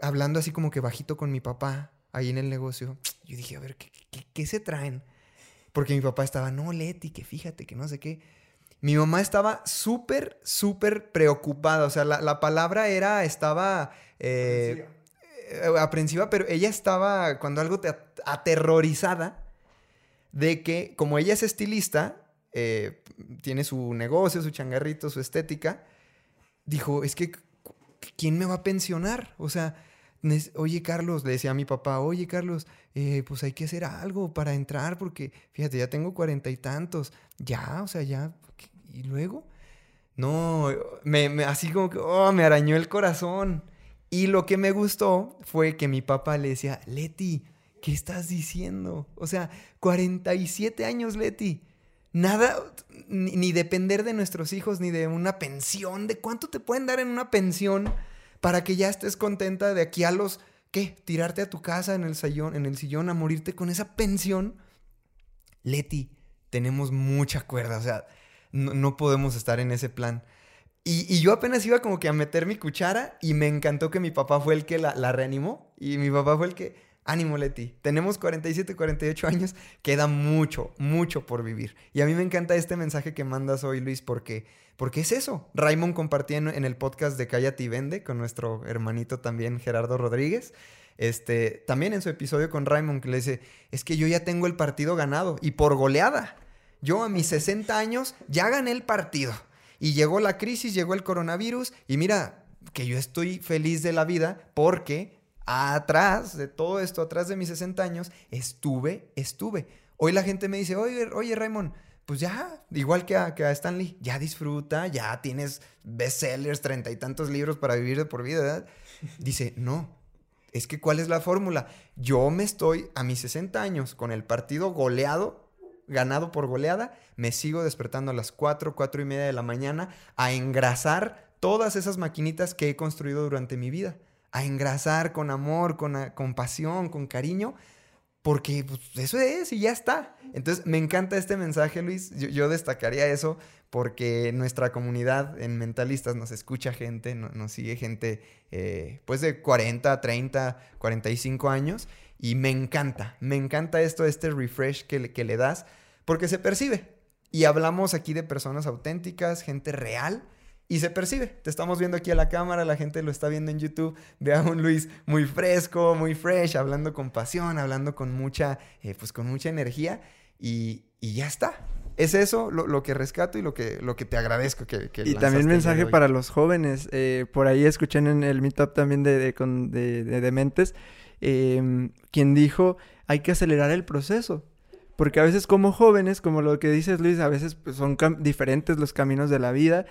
S4: hablando así como que bajito con mi papá ahí en el negocio. (tsk) Yo dije, a ver, ¿qué, qué- qué se traen? Porque mi papá estaba, no, Leti, que fíjate, que no sé qué. Mi mamá estaba súper, súper preocupada. O sea, la, la palabra era, estaba eh, eh, aprensiva, pero ella estaba, cuando algo te at- aterrorizada, de que como ella es estilista, eh, tiene su negocio, su changarrito, su estética, dijo, es que, ¿quién me va a pensionar? O sea, oye Carlos, le decía a mi papá, oye Carlos, eh, pues hay que hacer algo para entrar porque, fíjate, ya tengo cuarenta y tantos, ya, o sea, ya. ¿y luego? No, me, me- así como que, oh, me arañó el corazón. Y lo que me gustó fue que mi papá le decía, Leti, ¿qué estás diciendo? O sea, 47 años, Leti. Nada, ni depender de nuestros hijos, ni de una pensión. ¿De cuánto te pueden dar en una pensión para que ya estés contenta de aquí a los, ¿qué? Tirarte a tu casa en el sillón, en el sillón a morirte con esa pensión. Leti, tenemos mucha cuerda, o sea, no, podemos estar en ese plan. Y, y yo apenas iba como que a meter mi cuchara y me encantó que mi papá fue el que la, la reanimó y mi papá fue el que, ánimo Leti, tenemos 47, 48 años, queda mucho, mucho por vivir. Y a mí me encanta este mensaje que mandas hoy Luis porque, porque es eso. Raymond compartía en, el podcast de Cállate y Vende con nuestro hermanito también Gerardo Rodríguez. Este, también en su episodio con Raymond que le dice, es que yo ya tengo el partido ganado y por goleada. Yo a mis 60 años ya gané el partido. Y llegó la crisis, llegó el coronavirus y mira que yo estoy feliz de la vida porque atrás de todo esto, atrás de mis 60 años, estuve, estuve. Hoy la gente me dice, oye, oye Raymond, pues ya, igual que a, que a Stanley, ya disfruta, ya tienes bestsellers, treinta y tantos libros para vivir de por vida. Dice, no, es que ¿cuál es la fórmula? Yo me estoy a mis 60 años con el partido goleado, ganado por goleada, me sigo despertando a las 4, 4 y media de la mañana a engrasar todas esas maquinitas que he construido durante mi vida. A engrasar con amor, con, con pasión, con cariño, porque pues, eso es y ya está. Entonces me encanta este mensaje, Luis. Yo, destacaría eso porque nuestra comunidad en Mentalistas nos escucha gente, no- nos sigue gente eh, pues de 40, 30, 45 años y me encanta, me encanta esto, este refresh que le das porque se percibe. Y hablamos aquí de personas auténticas, gente real. Y se percibe. Te estamos viendo aquí a la cámara, la gente lo está viendo en YouTube. Ve a un Luis muy fresco, muy fresh, hablando con pasión, hablando con mucha, eh, pues con mucha energía. Y, y ya está. Es eso lo, lo que rescato y lo que, lo que te agradezco que, que
S3: Y también mensaje para los jóvenes. eh, por ahí escuché en el meetup también de, de, con- de- de Dementes, eh, quien dijo, hay que acelerar el proceso. Porque a veces como jóvenes, como lo que dices Luis, a veces pues, son diferentes los caminos de la vida,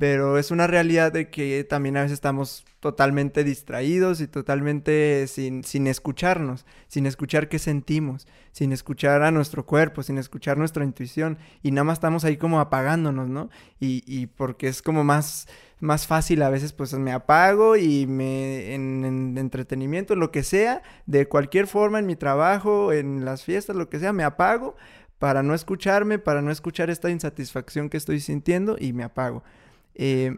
S3: pero es una realidad de que también a veces estamos totalmente distraídos y totalmente sin, sin escucharnos, sin escuchar qué sentimos, sin escuchar a nuestro cuerpo, sin escuchar nuestra intuición y nada más estamos ahí como apagándonos, ¿no? Y, y porque es como más, más fácil a veces pues me apago y me en, en entretenimiento, lo que sea, de cualquier forma en mi trabajo, en las fiestas, lo que sea, me apago para no escucharme, para no escuchar esta insatisfacción que estoy sintiendo y me apago. Eh,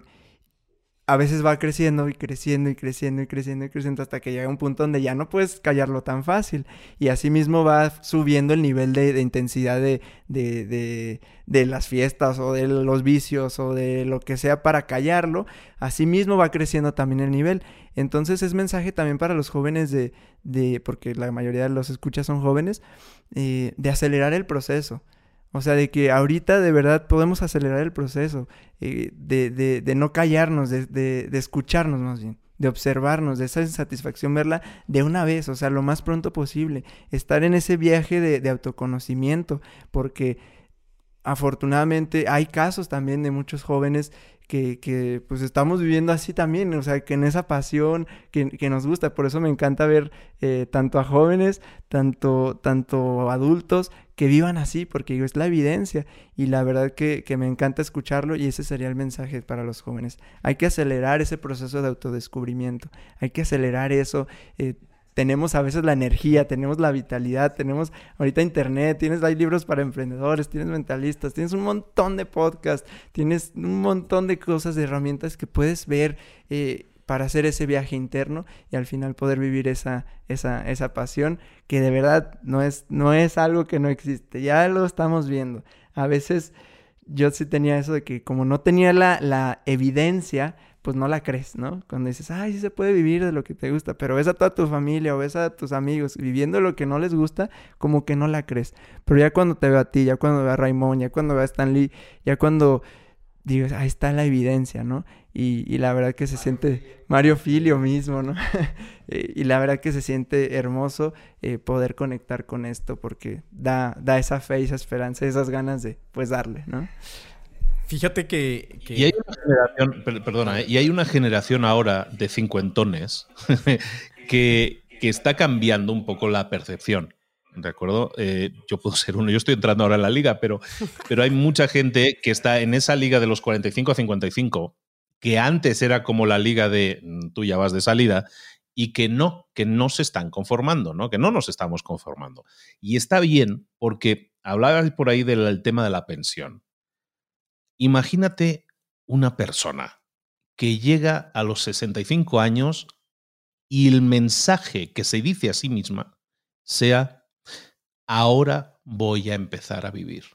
S3: a veces va creciendo y creciendo y creciendo y creciendo y creciendo hasta que llega un punto donde ya no puedes callarlo tan fácil. Y asimismo va subiendo el nivel de, intensidad de, de, de, las fiestas o de los vicios o de lo que sea para callarlo. Asimismo va creciendo también el nivel. Entonces es mensaje también para los jóvenes de, de porque la mayoría de los escuchas son jóvenes, eh, de acelerar el proceso. O sea, de que ahorita de verdad podemos acelerar el proceso, eh, de, de, de, no callarnos, de, de, escucharnos más bien, de observarnos, de esa insatisfacción verla de una vez, o sea, lo más pronto posible, estar en ese viaje de, autoconocimiento, porque afortunadamente hay casos también de muchos jóvenes que, que, pues estamos viviendo así también, o sea, que en esa pasión que, que nos gusta, por eso me encanta ver eh, tanto a jóvenes, tanto, tanto adultos que vivan así, porque es la evidencia y la verdad que, que, me encanta escucharlo y ese sería el mensaje para los jóvenes. Hay que acelerar ese proceso de autodescubrimiento, hay que acelerar eso. Eh, tenemos a veces la energía, tenemos la vitalidad, tenemos ahorita internet, tienes hay libros para emprendedores, tienes mentalistas, tienes un montón de podcasts, tienes un montón de cosas, de herramientas que puedes ver eh, para hacer ese viaje interno y al final poder vivir esa, esa, esa pasión que de verdad no es, no es algo que no existe, ya lo estamos viendo. A veces yo sí tenía eso de que como no tenía la, la evidencia, pues no la crees, ¿no? Cuando dices, ay, sí se puede vivir de lo que te gusta, pero ves a toda tu familia o ves a tus amigos viviendo lo que no les gusta, como que no la crees. Pero ya cuando te veo a ti, ya cuando veo a Raymond, ya cuando veo a Stan Lee, ya cuando digo, ahí está la evidencia, ¿no? Y, y la verdad que se siente Mario Filio mismo, ¿no? (laughs) Eh, y la verdad que se siente hermoso eh, poder conectar con esto porque da, da esa fe, esa esperanza, esas ganas de, pues, darle, ¿no?
S6: Fíjate que,
S2: Y hay una generación, perdona, ¿eh? y hay una generación ahora de cincuentones (laughs) que, que está cambiando un poco la percepción. ¿De acuerdo? Eh, yo puedo ser uno, yo estoy entrando ahora en la liga, pero, (laughs) pero hay mucha gente que está en esa liga de los 45 a 55, que antes era como la liga de mm, tú ya vas de salida, y que no, que no se están conformando, ¿no? Que no nos estamos conformando. Y está bien, porque hablabas por ahí del tema de la pensión. Imagínate una persona que llega a los 65 años y el mensaje que se dice a sí misma sea, ahora voy a empezar a vivir.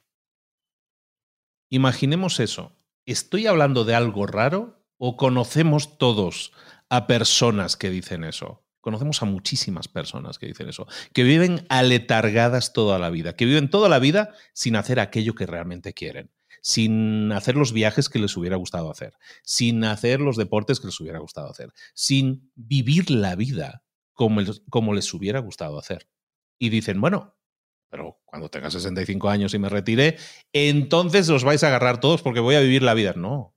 S2: Imaginemos eso. ¿Estoy hablando de algo raro o conocemos todos a personas que dicen eso? Conocemos a muchísimas personas que dicen eso, que viven aletargadas toda la vida, que viven toda la vida sin hacer aquello que realmente quieren sin hacer los viajes que les hubiera gustado hacer, sin hacer los deportes que les hubiera gustado hacer, sin vivir la vida como, como les hubiera gustado hacer. Y dicen, bueno, pero cuando tenga 65 años y me retire, entonces os vais a agarrar todos porque voy a vivir la vida. No,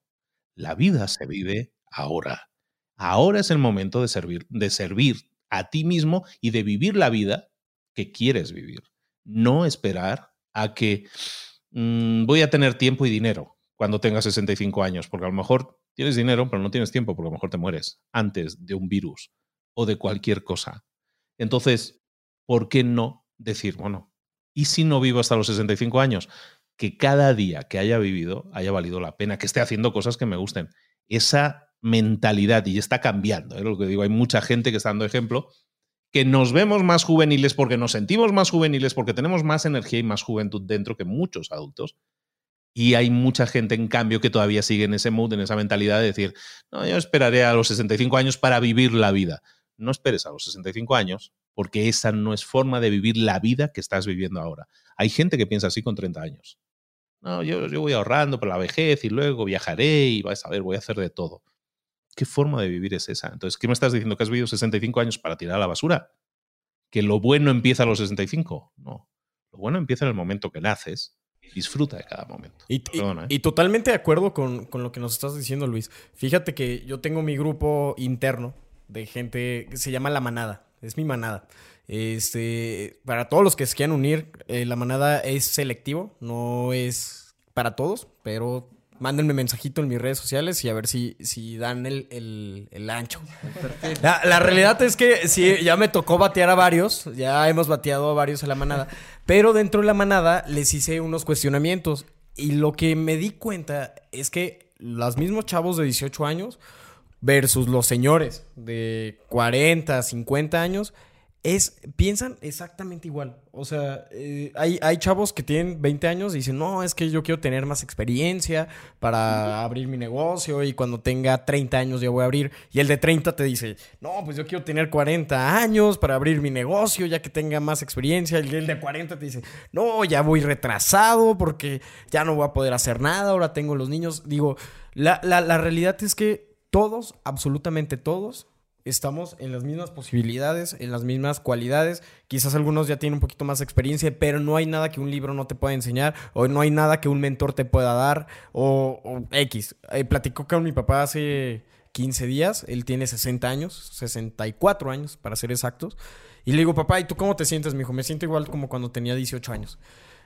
S2: la vida se vive ahora. Ahora es el momento de servir, de servir a ti mismo y de vivir la vida que quieres vivir. No esperar a que Mm, voy a tener tiempo y dinero cuando tenga 65 años, porque a lo mejor tienes dinero, pero no tienes tiempo, porque a lo mejor te mueres antes de un virus o de cualquier cosa. Entonces, ¿por qué no decir, bueno, ¿y si no vivo hasta los 65 años? Que cada día que haya vivido haya valido la pena, que esté haciendo cosas que me gusten. Esa mentalidad, y está cambiando, es ¿eh? lo que digo, hay mucha gente que está dando ejemplo que nos vemos más juveniles porque nos sentimos más juveniles, porque tenemos más energía y más juventud dentro que muchos adultos. Y hay mucha gente, en cambio, que todavía sigue en ese mood, en esa mentalidad de decir, no, yo esperaré a los 65 años para vivir la vida. No esperes a los 65 años, porque esa no es forma de vivir la vida que estás viviendo ahora. Hay gente que piensa así con 30 años. No, yo, yo voy ahorrando para la vejez y luego viajaré y vas a ver, voy a hacer de todo. ¿Qué forma de vivir es esa? Entonces, ¿qué me estás diciendo? ¿Que has vivido 65 años para tirar a la basura? ¿Que lo bueno empieza a los 65? No. Lo bueno empieza en el momento que naces. Disfruta de cada momento.
S6: Y, ¿eh? totalmente de acuerdo con, con, lo que nos estás diciendo, Luis. Fíjate que yo tengo mi grupo interno de gente que se llama La Manada. Es mi manada. Este, para todos los que se quieran unir, eh, la manada es selectivo, no es para todos, pero mándenme mensajito en mis redes sociales y a ver si, si dan el, ancho. La, realidad es que sí, ya me tocó batear a varios, ya hemos bateado a varios a la manada, pero dentro de la manada les hice unos cuestionamientos y lo que me di cuenta es que los mismos chavos de 18 años versus los señores de 40, 50 años, es, piensan exactamente igual. O sea, eh, hay, hay chavos que tienen 20 años y dicen, no, es que yo quiero tener más experiencia para abrir mi negocio y cuando tenga 30 años ya voy a abrir. Y el de 30 te dice, no, pues yo quiero tener 40 años para abrir mi negocio ya que tenga más experiencia. Y el de 40 te dice, no, ya voy retrasado porque ya no voy a poder hacer nada, ahora tengo los niños. Digo, la, la, la realidad es que todos, absolutamente todos, estamos en las mismas posibilidades, en las mismas cualidades. Quizás algunos ya tienen un poquito más experiencia, pero no hay nada que un libro no te pueda enseñar, o no hay nada que un mentor te pueda dar, o, X. Eh, platicó con mi papá hace 15 días, él tiene 60 años, 64 años para ser exactos. Y le digo, papá, ¿y tú cómo te sientes? Me dijo, me siento igual como cuando tenía 18 años.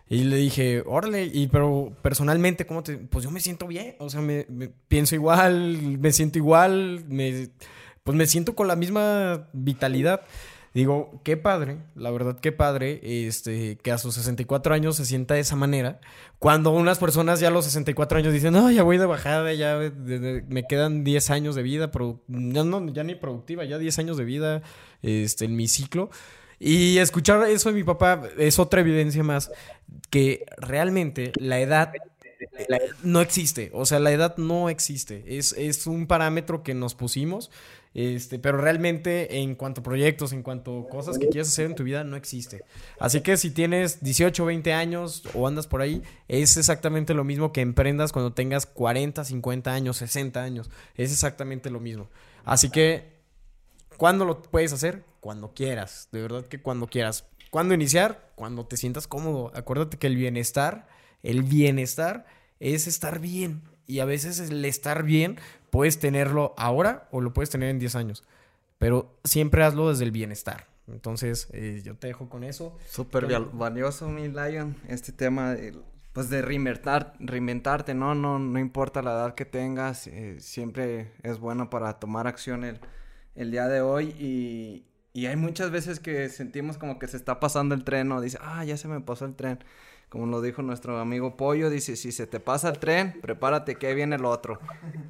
S6: Y le dije, órale, y pero personalmente, ¿cómo te...? Pues yo me siento bien, o sea, me pienso igual, me siento igual, me pues me siento con la misma vitalidad. Digo, qué padre, la verdad, qué padre, este, que a sus 64 años se sienta de esa manera. Cuando unas personas ya a los 64 años dicen, no, ya voy de bajada, ya me quedan 10 años de vida, ya, no, ya ni productiva, ya 10 años de vida este, en mi ciclo. Y escuchar eso de mi papá es otra evidencia más que realmente la edad no existe. O sea, la edad no existe. Es, es un parámetro que nos pusimos este, pero realmente en cuanto a proyectos, en cuanto a cosas que quieras hacer en tu vida, no existe. Así que si tienes 18, 20 años o andas por ahí, es exactamente lo mismo que emprendas cuando tengas 40, 50 años, 60 años. Es exactamente lo mismo. Así que, ¿cuándo lo puedes hacer? Cuando quieras. De verdad que cuando quieras. ¿Cuándo iniciar? Cuando te sientas cómodo. Acuérdate que el bienestar, el bienestar es estar bien. Y a veces el estar bien puedes tenerlo ahora o lo puedes tener en 10 años. Pero siempre hazlo desde el bienestar. Entonces, eh, yo te dejo con eso.
S5: Súper valioso, mi Lion, este tema pues de reinventar, reinventarte, ¿no? ¿no? No importa la edad que tengas, eh, siempre es bueno para tomar acción el, el día de hoy y, y, hay muchas veces que sentimos como que se está pasando el tren o dice, ah, ya se me pasó el tren como lo dijo nuestro amigo Pollo, dice, si se te pasa el tren, prepárate que viene el otro.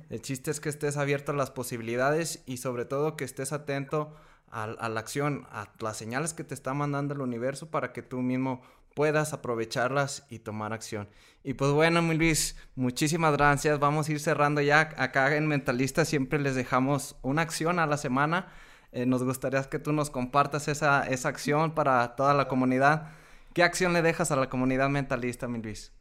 S5: El chiste es que estés abierto a las posibilidades y sobre todo que estés atento a, la acción, a las señales que te está mandando el universo para que tú mismo puedas aprovecharlas y tomar acción. Y pues bueno, mi Luis, muchísimas gracias. Vamos a ir cerrando ya. Acá en Mentalista siempre les dejamos una acción a la semana. Eh, nos gustaría que tú nos compartas esa, esa acción para toda la comunidad. ¿Qué acción le dejas a la comunidad mentalista, mi Luis?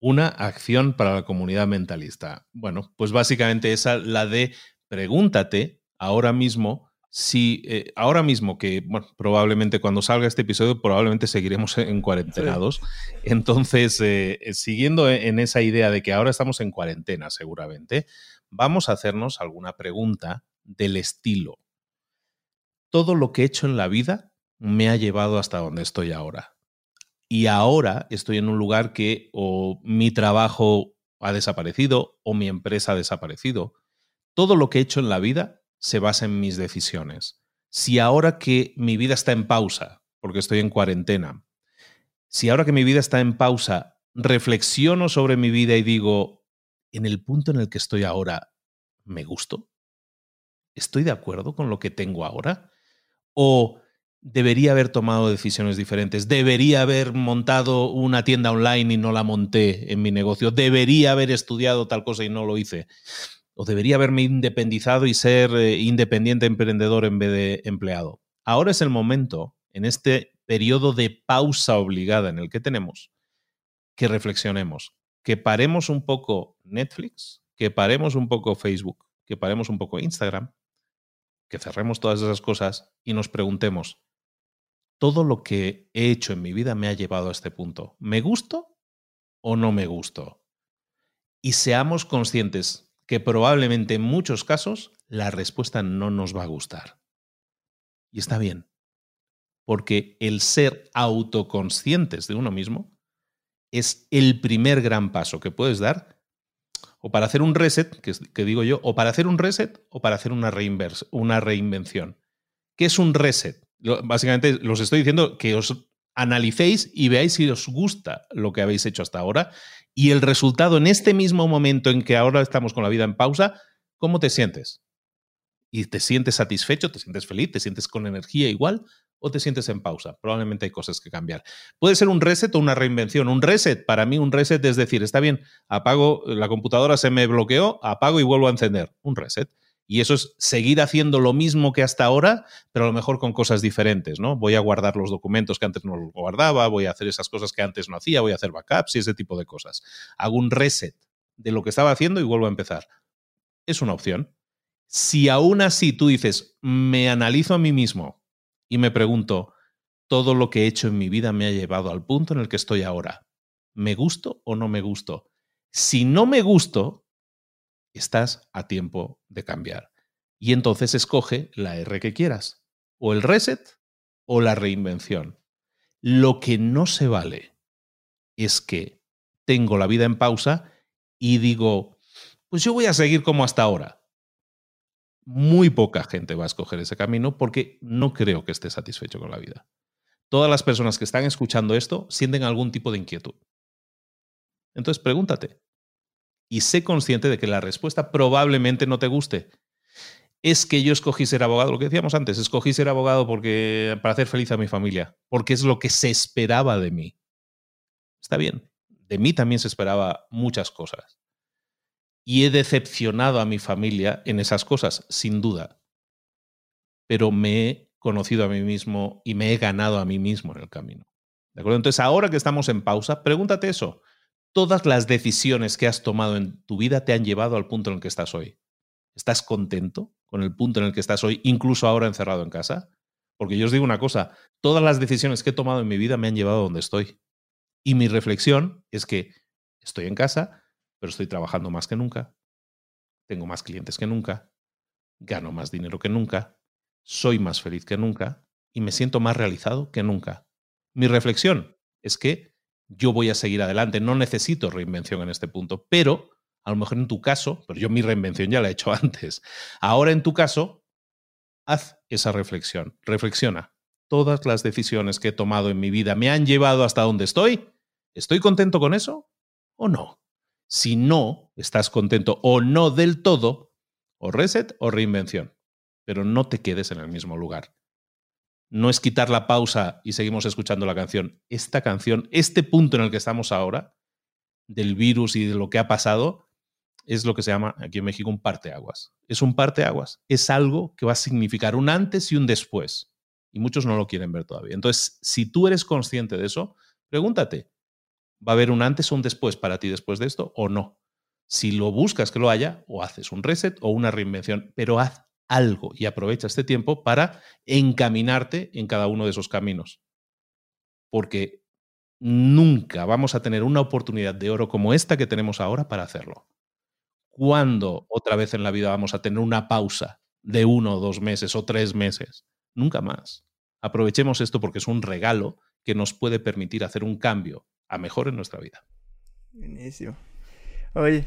S2: Una acción para la comunidad mentalista. Bueno, pues básicamente esa, la de pregúntate ahora mismo si eh, ahora mismo que, bueno, probablemente cuando salga este episodio, probablemente seguiremos en cuarentenados. Entonces, eh, siguiendo en esa idea de que ahora estamos en cuarentena, seguramente, vamos a hacernos alguna pregunta del estilo. ¿Todo lo que he hecho en la vida me ha llevado hasta donde estoy ahora. Y ahora estoy en un lugar que o mi trabajo ha desaparecido o mi empresa ha desaparecido. Todo lo que he hecho en la vida se basa en mis decisiones. Si ahora que mi vida está en pausa, porque estoy en cuarentena, si ahora que mi vida está en pausa, reflexiono sobre mi vida y digo, en el punto en el que estoy ahora, ¿me gusto? ¿Estoy de acuerdo con lo que tengo ahora? ¿O debería haber tomado decisiones diferentes, debería haber montado una tienda online y no la monté en mi negocio, debería haber estudiado tal cosa y no lo hice, o debería haberme independizado y ser eh, independiente emprendedor en vez de empleado. Ahora es el momento, en este periodo de pausa obligada en el que tenemos, que reflexionemos, que paremos un poco Netflix, que paremos un poco Facebook, que paremos un poco Instagram, que cerremos todas esas cosas y nos preguntemos, todo lo que he hecho en mi vida me ha llevado a este punto. ¿Me gusto o no me gusto? Y seamos conscientes que probablemente en muchos casos la respuesta no nos va a gustar. Y está bien, porque el ser autoconscientes de uno mismo es el primer gran paso que puedes dar o para hacer un reset, que, digo yo, o para hacer un reset o para hacer una, una reinvención. ¿Qué es un reset? Básicamente los estoy diciendo que os analicéis y veáis si os gusta lo que habéis hecho hasta ahora y el resultado en este mismo momento en que ahora estamos con la vida en pausa ¿cómo te sientes? ¿Y te sientes satisfecho? ¿Te sientes feliz? ¿Te sientes con energía igual? ¿O te sientes en pausa? Probablemente hay cosas que cambiar. Puede ser un reset o una reinvención. Un reset, para mí, un reset es decir, está bien, apago, la computadora se me bloqueó, apago y vuelvo a encender. Un reset. Y eso es seguir haciendo lo mismo que hasta ahora, pero a lo mejor con cosas diferentes, ¿no? Voy a guardar los documentos que antes no los guardaba, voy a hacer esas cosas que antes no hacía, voy a hacer backups y ese tipo de cosas. Hago un reset de lo que estaba haciendo y vuelvo a empezar. Es una opción. Si aún así tú dices, me analizo a mí mismo y me pregunto, todo lo que he hecho en mi vida me ha llevado al punto en el que estoy ahora. ¿Me gusto o no me gusto? Si no me gusto, estás a tiempo de cambiar. Y entonces escoge la R que quieras, o el reset o la reinvención. Lo que no se vale es que tengo la vida en pausa y digo, pues yo voy a seguir como hasta ahora. Muy poca gente va a escoger ese camino porque no creo que esté satisfecho con la vida. Todas las personas que están escuchando esto sienten algún tipo de inquietud. Entonces pregúntate, y sé consciente de que la respuesta probablemente no te guste. Es que yo escogí ser abogado, lo que decíamos antes, escogí ser abogado porque, para hacer feliz a mi familia, porque es lo que se esperaba de mí. Está bien, de mí también se esperaba muchas cosas. Y he decepcionado a mi familia en esas cosas, sin duda. Pero me he conocido a mí mismo y me he ganado a mí mismo en el camino. ¿De acuerdo? Entonces, ahora que estamos en pausa, pregúntate eso todas las decisiones que has tomado en tu vida te han llevado al punto en el que estás hoy. ¿Estás contento con el punto en el que estás hoy, incluso ahora encerrado en casa? Porque yo os digo una cosa, todas las decisiones que he tomado en mi vida me han llevado a donde estoy. Y mi reflexión es que estoy en casa, pero estoy trabajando más que nunca, tengo más clientes que nunca, gano más dinero que nunca, soy más feliz que nunca y me siento más realizado que nunca. Mi reflexión es que yo voy a seguir adelante, no necesito reinvención en este punto, pero a lo mejor en tu caso, pero yo mi reinvención ya la he hecho (laughs) antes, ahora en tu caso, haz esa reflexión, reflexiona. Todas las decisiones que he tomado en mi vida me han llevado hasta donde estoy. ¿Estoy contento con eso o no? Si no estás contento o no del todo, o reset o reinvención, pero no te quedes en el mismo lugar no es quitar la pausa y seguimos escuchando la canción. Esta canción, este punto en el que estamos ahora, del virus y de lo que ha pasado, es lo que se llama aquí en México un parteaguas. Es un parteaguas. Es algo que va a significar un antes y un después. Y muchos no lo quieren ver todavía. Entonces, si tú eres consciente de eso, pregúntate, ¿va a haber un antes o un después para ti después de esto o no? Si lo buscas que lo haya, o haces un reset o una reinvención, pero haz algo y aprovecha este tiempo para encaminarte en cada uno de esos caminos. Porque nunca vamos a tener una oportunidad de oro como esta que tenemos ahora para hacerlo. ¿Cuándo otra vez en la vida vamos a tener una pausa de uno o dos meses o tres meses? Nunca más. Aprovechemos esto porque es un regalo que nos puede permitir hacer un cambio a mejor en nuestra vida.
S3: Buenísimo. Oye,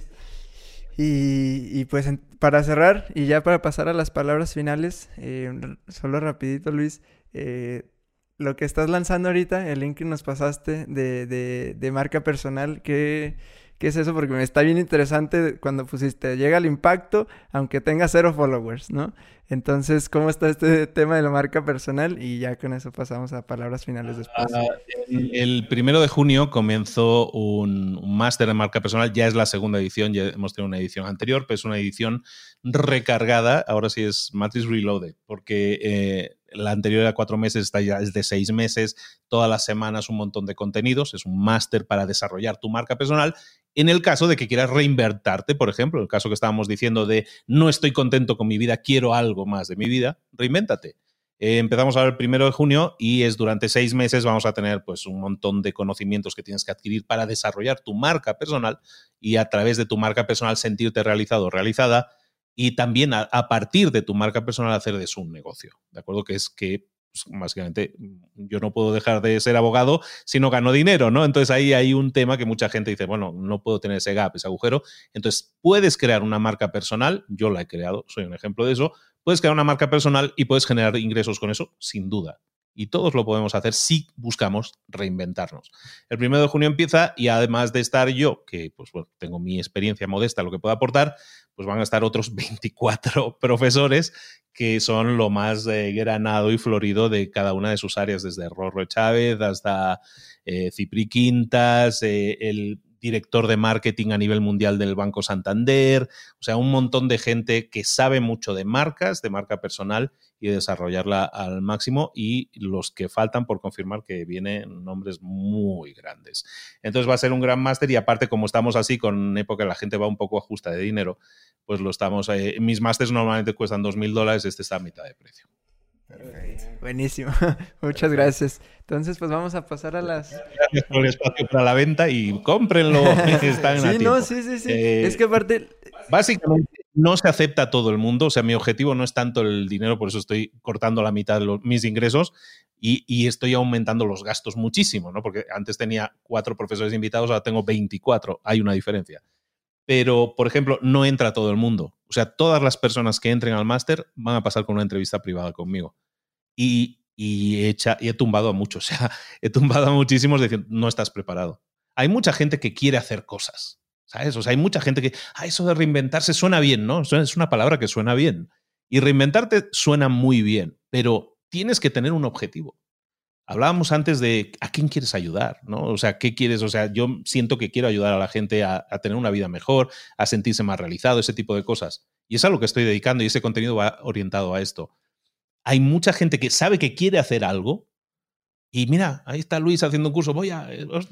S3: y, pues para cerrar y ya para pasar a las palabras finales, eh, solo rapidito Luis, eh, lo que estás lanzando ahorita, el link que nos pasaste de, de, de marca personal, que ¿Qué es eso? Porque me está bien interesante cuando pusiste, llega el impacto aunque tenga cero followers, ¿no? Entonces, ¿cómo está este tema de la marca personal? Y ya con eso pasamos a palabras finales después.
S2: Ah, el primero de junio comenzó un, máster en marca personal, ya es la segunda edición, ya hemos tenido una edición anterior, pero es una edición recargada, ahora sí es Matrix Reloaded, porque eh, la anterior era cuatro meses, esta ya es de seis meses, todas las semanas un montón de contenidos, es un máster para desarrollar tu marca personal. En el caso de que quieras reinvertarte, por ejemplo, el caso que estábamos diciendo de no estoy contento con mi vida, quiero algo más de mi vida, reinvéntate. Eh, empezamos ahora el primero de junio y es durante seis meses vamos a tener pues un montón de conocimientos que tienes que adquirir para desarrollar tu marca personal y a través de tu marca personal sentirte realizado o realizada y también a, partir de tu marca personal hacer de eso un negocio. ¿De acuerdo? Que es que básicamente yo no puedo dejar de ser abogado si no gano dinero, ¿no? Entonces ahí hay un tema que mucha gente dice, bueno, no puedo tener ese gap, ese agujero. Entonces puedes crear una marca personal, yo la he creado, soy un ejemplo de eso, puedes crear una marca personal y puedes generar ingresos con eso, sin duda. Y todos lo podemos hacer si buscamos reinventarnos. El primero de junio empieza y además de estar yo, que pues tengo mi experiencia modesta, lo que puedo aportar, pues van a estar otros (laughs) 24 profesores que son lo más eh, granado y florido de cada una de sus áreas, desde Rorro Chávez hasta eh, Cipri Quintas, eh, el director de marketing a nivel mundial del Banco Santander, o sea, un montón de gente que sabe mucho de marcas, de marca personal y desarrollarla al máximo y los que faltan por confirmar que vienen nombres muy grandes. Entonces va a ser un gran máster y aparte como estamos así con época la gente va un poco ajusta de dinero, pues lo estamos, eh, mis másters normalmente cuestan dos mil dólares, este está a mitad de precio.
S3: Buenísimo. (laughs) Muchas gracias. Entonces, pues vamos a pasar a las.
S2: Gracias por el espacio para la venta y cómprenlo. (laughs) Están
S3: sí, no, sí, sí, sí.
S2: Eh,
S3: es que aparte.
S2: Básicamente no se acepta a todo el mundo. O sea, mi objetivo no es tanto el dinero, por eso estoy cortando la mitad de los, mis ingresos y, y, estoy aumentando los gastos muchísimo, ¿no? Porque antes tenía cuatro profesores invitados, ahora tengo 24. Hay una diferencia. Pero, por ejemplo, no entra todo el mundo. O sea, todas las personas que entren al máster van a pasar con una entrevista privada conmigo. Y, he, hecha, y he tumbado a muchos. (laughs) O sea, he tumbado a muchísimos diciendo, no estás preparado. Hay mucha gente que quiere hacer cosas. ¿Sabes? O sea, hay mucha gente que, ah, eso de reinventarse suena bien, ¿no? Es una palabra que suena bien. Y reinventarte suena muy bien, pero tienes que tener un objetivo. Hablábamos antes de a quién quieres ayudar, ¿no? O sea, ¿qué quieres? O sea, yo siento que quiero ayudar a la gente a, a, tener una vida mejor, a sentirse más realizado, ese tipo de cosas. Y es a lo que estoy dedicando y ese contenido va orientado a esto hay mucha gente que sabe que quiere hacer algo. Y mira, ahí está Luis haciendo un curso, voy a.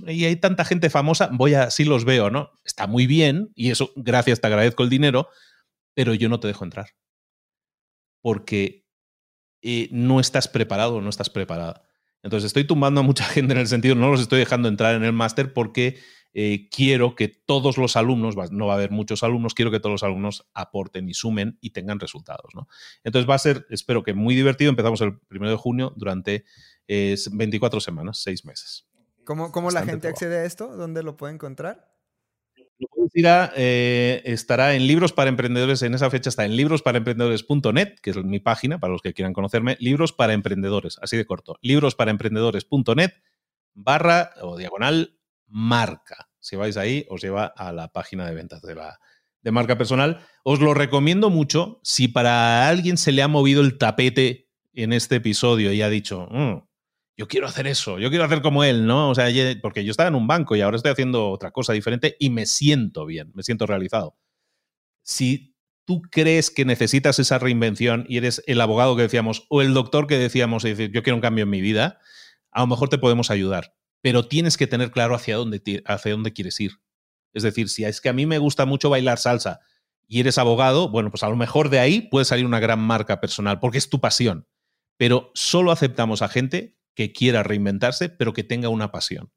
S2: Y hay tanta gente famosa, voy a. Sí los veo, ¿no? Está muy bien, y eso, gracias, te agradezco el dinero, pero yo no te dejo entrar. Porque eh, no estás preparado o no estás preparada. Entonces estoy tumbando a mucha (laughs) gente en el sentido, no los estoy dejando entrar en el máster porque eh, quiero que todos los alumnos, no va a haber muchos alumnos, quiero que todos los alumnos aporten y sumen y tengan resultados. ¿no? Entonces va a ser, espero que muy divertido. Empezamos el primero de junio durante eh, 24 semanas, 6 meses.
S4: ¿Cómo, cómo la gente trabajo. accede a esto? ¿Dónde lo puede encontrar?
S2: Irá, eh, estará en Libros para Emprendedores, en esa fecha está en librosparaemprendedores.net, que es mi página para los que quieran conocerme, Libros para Emprendedores, así de corto, librosparaemprendedores.net barra o diagonal marca. Si vais ahí, os lleva a la página de ventas de la de marca personal. Os lo recomiendo mucho. Si para alguien se le ha movido el tapete en este episodio y ha dicho, mm, yo quiero hacer eso, yo quiero hacer como él, ¿no? O sea, porque yo estaba en un banco y ahora estoy haciendo otra cosa diferente y me siento bien, me siento realizado. Si tú crees que necesitas esa reinvención y eres el abogado que decíamos o el doctor que decíamos, y decir, yo quiero un cambio en mi vida, a lo mejor te podemos ayudar pero tienes que tener claro hacia dónde, quieres ir. Es decir, si es que a mí me gusta mucho bailar salsa y eres abogado, bueno, pues a lo mejor de ahí puede salir una gran marca personal, porque es tu pasión. Pero solo aceptamos a gente que quiera reinventarse, pero que tenga una pasión.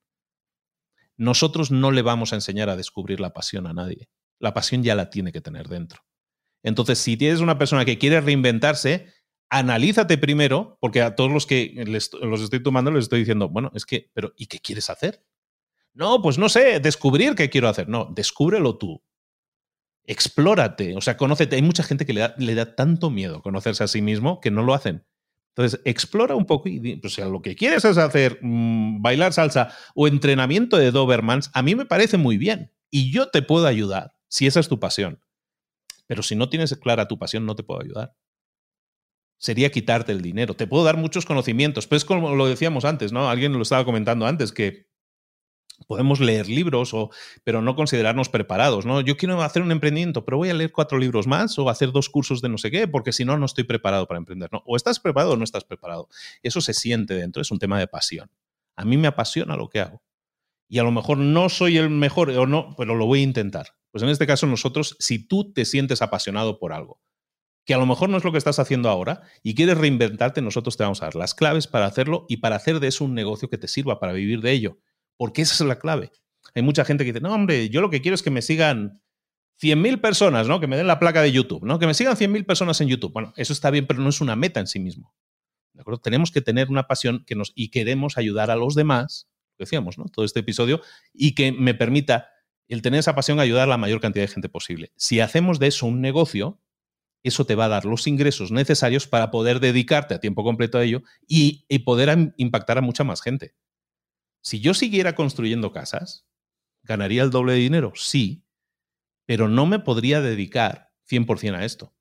S2: Nosotros no le vamos a enseñar a descubrir la pasión a nadie. La pasión ya la tiene que tener dentro. Entonces, si tienes una persona que quiere reinventarse, analízate primero, porque a todos los que los estoy tomando les estoy diciendo, bueno, es que, pero ¿y qué quieres hacer? No, pues no sé, descubrir qué quiero hacer. No, descúbrelo tú. Explórate, o sea, conócete. Hay mucha gente que le da, le da tanto miedo conocerse a sí mismo que no lo hacen. Entonces, explora un poco y, pues, si lo que quieres es hacer mmm, bailar salsa o entrenamiento de Dobermans, a mí me parece muy bien y yo te puedo ayudar si esa es tu pasión. Pero si no tienes clara tu pasión, no te puedo ayudar sería quitarte el dinero. Te puedo dar muchos conocimientos, pero es como lo decíamos antes, ¿no? Alguien lo estaba comentando antes, que podemos leer libros, o, pero no considerarnos preparados, ¿no? Yo quiero hacer un emprendimiento, pero voy a leer cuatro libros más o hacer dos cursos de no sé qué, porque si no, no estoy preparado para emprender. ¿no? O estás preparado o no estás preparado. Eso se siente dentro, es un tema de pasión. A mí me apasiona lo que hago. Y a lo mejor no soy el mejor o no, pero lo voy a intentar. Pues en este caso nosotros, si tú te sientes apasionado por algo, que a lo mejor no es lo que estás haciendo ahora y quieres reinventarte, nosotros te vamos a dar las claves para hacerlo y para hacer de eso un negocio que te sirva para vivir de ello. Porque esa es la clave. Hay mucha gente que dice, no, hombre, yo lo que quiero es que me sigan 100.000 personas, ¿no? Que me den la placa de YouTube, ¿no? Que me sigan 100.000 personas en YouTube. Bueno, eso está bien, pero no es una meta en sí mismo. ¿De acuerdo? Tenemos que tener una pasión que nos, y queremos ayudar a los demás, decíamos, ¿no? Todo este episodio, y que me permita el tener esa pasión ayudar a la mayor cantidad de gente posible. Si hacemos de eso un negocio, eso te va a dar los ingresos necesarios para poder dedicarte a tiempo completo a ello y, poder impactar a mucha más gente. Si yo siguiera construyendo casas, ¿ganaría el doble de dinero? Sí, pero no me podría dedicar 100% a esto.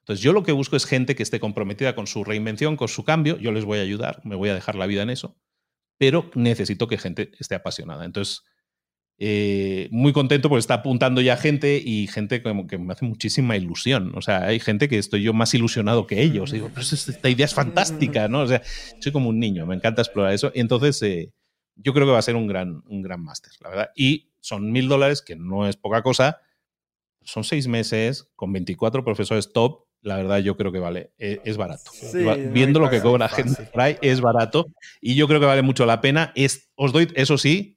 S2: Entonces yo lo que busco es gente que esté comprometida con su reinvención, con su cambio, yo les voy a ayudar, me voy a dejar la vida en eso, pero necesito que gente esté apasionada. Entonces, eh, muy contento porque está apuntando ya gente y gente como que me hace muchísima ilusión. O sea, hay gente que estoy yo más ilusionado que ellos. digo, pero esta idea es fantástica, ¿no? O sea, soy como un niño, me encanta explorar eso. Y entonces, eh, yo creo que va a ser un gran, un gran máster, la verdad. Y son mil dólares, que no es poca cosa. Son seis meses con 24 profesores top. La verdad, yo creo que vale, e, es, barato. Viendo lo que cobra gente por ahí, es barato. Y yo creo que vale mucho la pena. Es, os doy, eso sí,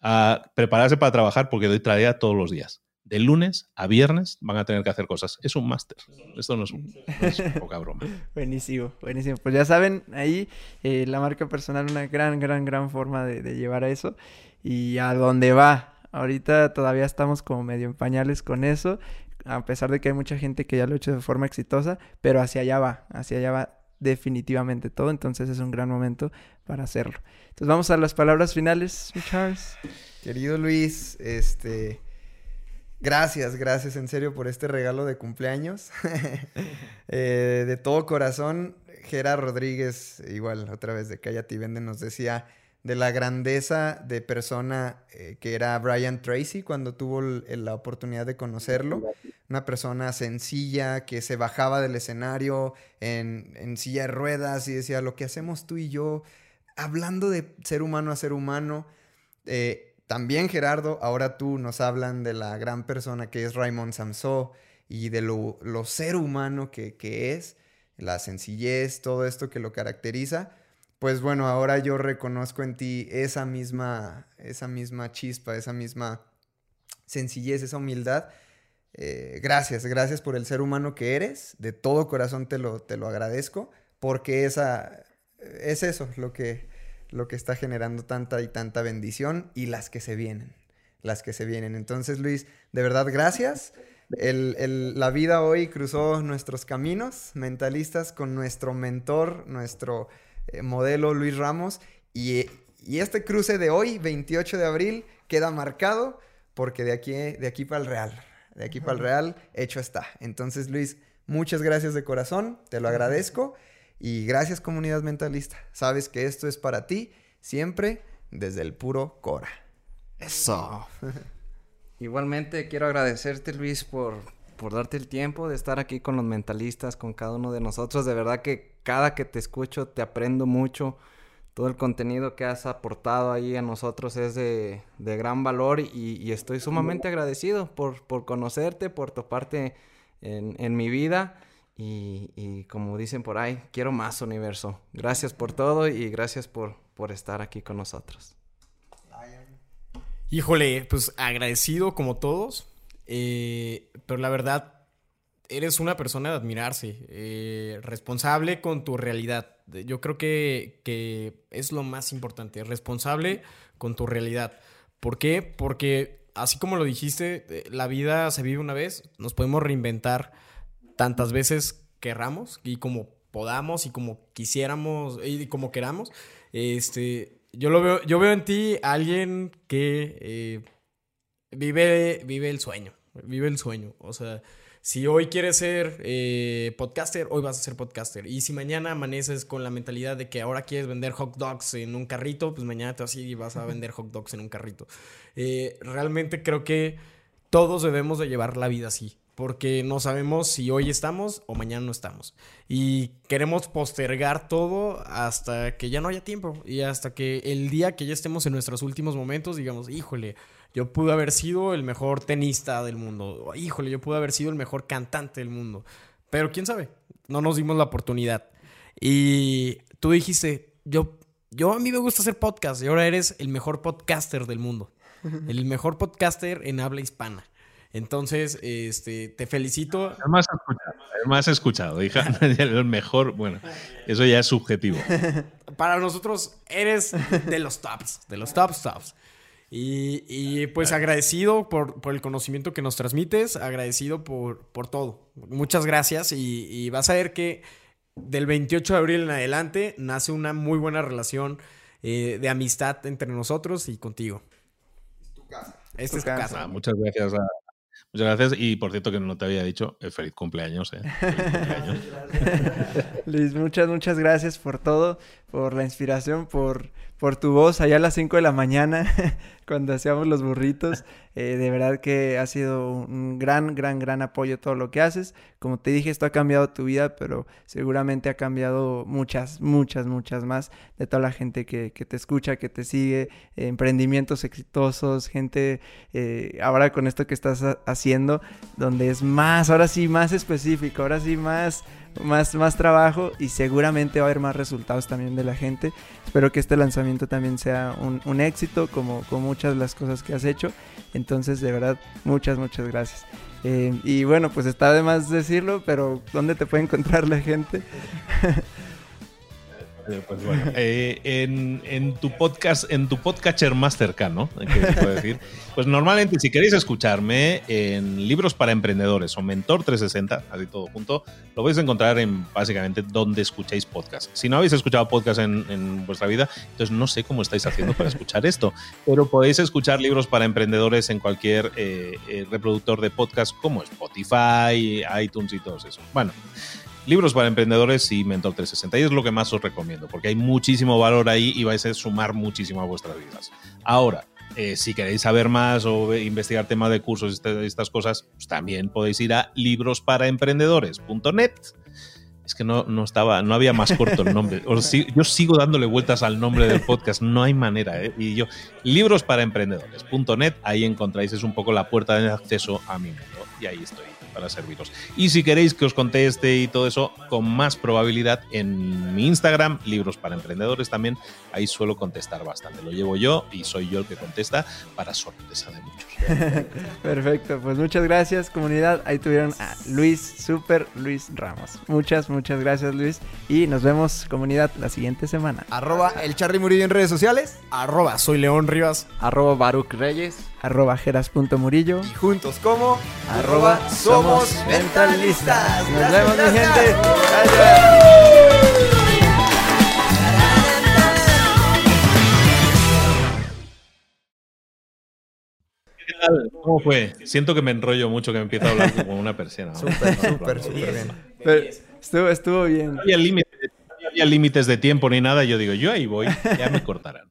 S2: a prepararse para trabajar porque doy tarea todos los días. De lunes a viernes van a tener que hacer cosas. Es un máster. Esto no es, un, (laughs) poca broma.
S3: buenísimo, buenísimo. Pues ya saben, ahí eh, la marca personal, una gran, gran, gran forma de, de llevar a eso. Y a dónde va. Ahorita todavía estamos como medio en pañales con eso, a pesar de que hay mucha gente que ya lo ha hecho de forma exitosa, pero hacia allá va, hacia allá va definitivamente todo, entonces es un gran momento para hacerlo. Entonces vamos a las palabras finales, Charles.
S4: Querido Luis, este gracias, gracias en serio por este regalo de cumpleaños. (laughs) Eh, de todo corazón, Gerard Rodríguez, igual otra vez de Cállate y Vende, nos decía de la grandeza de persona eh, que era Brian Tracy cuando tuvo la oportunidad de conocerlo. Una persona sencilla que se bajaba del escenario en, en, silla de ruedas y decía, lo que hacemos tú y yo, hablando de ser humano a ser humano. Eh, también Gerardo, ahora tú nos hablan de la gran persona que es Raymond Samso y de lo, lo ser humano que, que es, la sencillez, todo esto que lo caracteriza pues bueno, ahora yo reconozco en ti esa misma, esa misma chispa, esa misma sencillez, esa humildad. Eh, gracias, gracias por el ser humano que eres. De todo corazón te lo, te lo agradezco, porque esa, es eso lo que, lo que está generando tanta y tanta bendición y las que se vienen, las que se vienen. Entonces, Luis, de verdad, gracias. la vida hoy cruzó nuestros caminos mentalistas con nuestro mentor, nuestro eh, modelo Luis Ramos. Y, este cruce de hoy, 28 de abril, queda marcado porque de aquí, de aquí para el Real, de aquí para el Real, hecho está. Entonces, Luis, muchas gracias de corazón, te lo agradezco. Y gracias comunidad mentalista. Sabes que esto es para ti siempre desde el puro Cora.
S5: Eso. (laughs) Igualmente quiero agradecerte Luis por, por darte el tiempo de estar aquí con los mentalistas, con cada uno de nosotros. De verdad que cada que te escucho te aprendo mucho. Todo el contenido que has aportado ahí a nosotros es de, gran valor y, estoy sumamente agradecido por, por conocerte, por toparte en, en mi vida. Y, y, como dicen por ahí, quiero más universo. Gracias por todo y gracias por, por estar aquí con nosotros.
S6: Híjole, pues agradecido como todos. Eh, pero la verdad, eres una persona de admirarse, eh, responsable con tu realidad. Yo creo que, que, es lo más importante, responsable con tu realidad. ¿Por qué? Porque así como lo dijiste, eh, la vida se vive una vez, nos podemos reinventar tantas veces querramos y como podamos y como quisiéramos y como queramos. Este, yo lo veo, yo veo en ti alguien que vive, vive el sueño vive el sueño. O sea, si hoy quieres ser eh, podcaster, hoy vas a ser podcaster. Y si mañana amaneces con la mentalidad de que ahora quieres vender hot dogs en un carrito, pues mañana te vas y vas a vender hot dogs en un carrito. Eh, realmente creo que todos debemos de llevar la vida así. Porque no sabemos si hoy estamos o mañana no estamos. Y queremos postergar todo hasta que ya no haya tiempo. Y hasta que el día que ya estemos en nuestros últimos momentos, digamos, híjole, yo pude haber sido el mejor tenista del mundo. Híjole, yo pude haber sido el mejor cantante del mundo. Pero quién sabe, no nos dimos la oportunidad. Y tú dijiste, yo, yo a mí me gusta hacer podcast y ahora eres el mejor podcaster del mundo. (laughs) El mejor podcaster en habla hispana. Entonces, este, te felicito.
S2: Además, escuchado, además escuchado, hija, (laughs) el mejor, bueno, eso ya es subjetivo. (laughs)
S6: Para nosotros eres de los tops, de los tops tops. Y, y, pues agradecido por, por, el conocimiento que nos transmites, agradecido por, por todo. Muchas gracias y, y, vas a ver que del 28 de abril en adelante nace una muy buena relación eh, de amistad entre nosotros y contigo.
S4: Es tu casa.
S6: Esta es tu casa.
S2: Ah, muchas gracias a, Muchas gracias. Y por cierto, que no te había dicho, eh, feliz cumpleaños. Eh. Feliz (laughs) cumpleaños.
S3: Luis, muchas, muchas gracias por todo, por la inspiración, por, por tu voz allá a las 5 de la mañana, (laughs) cuando hacíamos los burritos. Eh, de verdad que ha sido un gran, gran, gran apoyo todo lo que haces. Como te dije, esto ha cambiado tu vida, pero seguramente ha cambiado muchas, muchas, muchas más de toda la gente que, que te escucha, que te sigue, emprendimientos exitosos, gente, eh, ahora con esto que estás haciendo, donde es más, ahora sí, más específico, ahora sí, más más, más trabajo y seguramente va a haber más resultados también de la gente. Espero que este lanzamiento también sea un, un éxito como, como muchas de las cosas que has hecho. Entonces, de verdad, muchas, muchas gracias. Eh, y bueno, pues está de más decirlo, pero ¿dónde te puede encontrar la gente? (laughs)
S2: Pues bueno, (laughs) eh, en, en, tu podcast, en tu podcatcher más cercano, ¿qué se puede decir? Pues normalmente, si queréis escucharme en libros para emprendedores o Mentor 360, así todo junto, lo vais a encontrar en básicamente donde escuchéis podcast. Si no habéis escuchado podcast en, en vuestra vida, entonces no sé cómo estáis haciendo para escuchar esto, pero podéis escuchar libros para emprendedores en cualquier eh, eh, reproductor de podcast como Spotify, iTunes y todos eso. Bueno. Libros para emprendedores y Mentor 360. Y es lo que más os recomiendo, porque hay muchísimo valor ahí y vais a sumar muchísimo a vuestras vidas. Ahora, eh, si queréis saber más o investigar temas de cursos este, estas cosas, pues también podéis ir a librosparaemprendedores.net. Es que no, no, estaba, no había más corto el nombre. yo sigo dándole vueltas al nombre del podcast, no hay manera. ¿eh? Y yo, librosparaemprendedores.net, ahí encontráis, es un poco la puerta de acceso a mi mundo. Y ahí estoy para serviros. Y si queréis que os conteste y todo eso, con más probabilidad en mi Instagram, Libros para Emprendedores también, ahí suelo contestar bastante. Lo llevo yo y soy yo el que contesta para sorpresa de muchos. (laughs)
S3: Perfecto, pues muchas gracias comunidad. Ahí tuvieron a Luis, super Luis Ramos. Muchas, muchas gracias Luis. Y nos vemos comunidad la siguiente semana.
S4: Arroba el Charly Murillo en redes sociales.
S6: Arroba soy León Rivas.
S5: Arroba Baruch Reyes.
S3: Arroba Geras.murillo.
S4: Y juntos como
S7: arroba somos mentalistas.
S3: Nos vemos mi gente.
S2: ¿Qué tal? ¿Cómo fue? Siento que me enrollo mucho, que me empiezo a hablar como una persiana.
S4: Súper, súper, súper bien.
S3: Pero estuvo, estuvo bien.
S2: No había límites, no había límites de tiempo ni nada. Yo digo, yo ahí voy, ya me cortarán.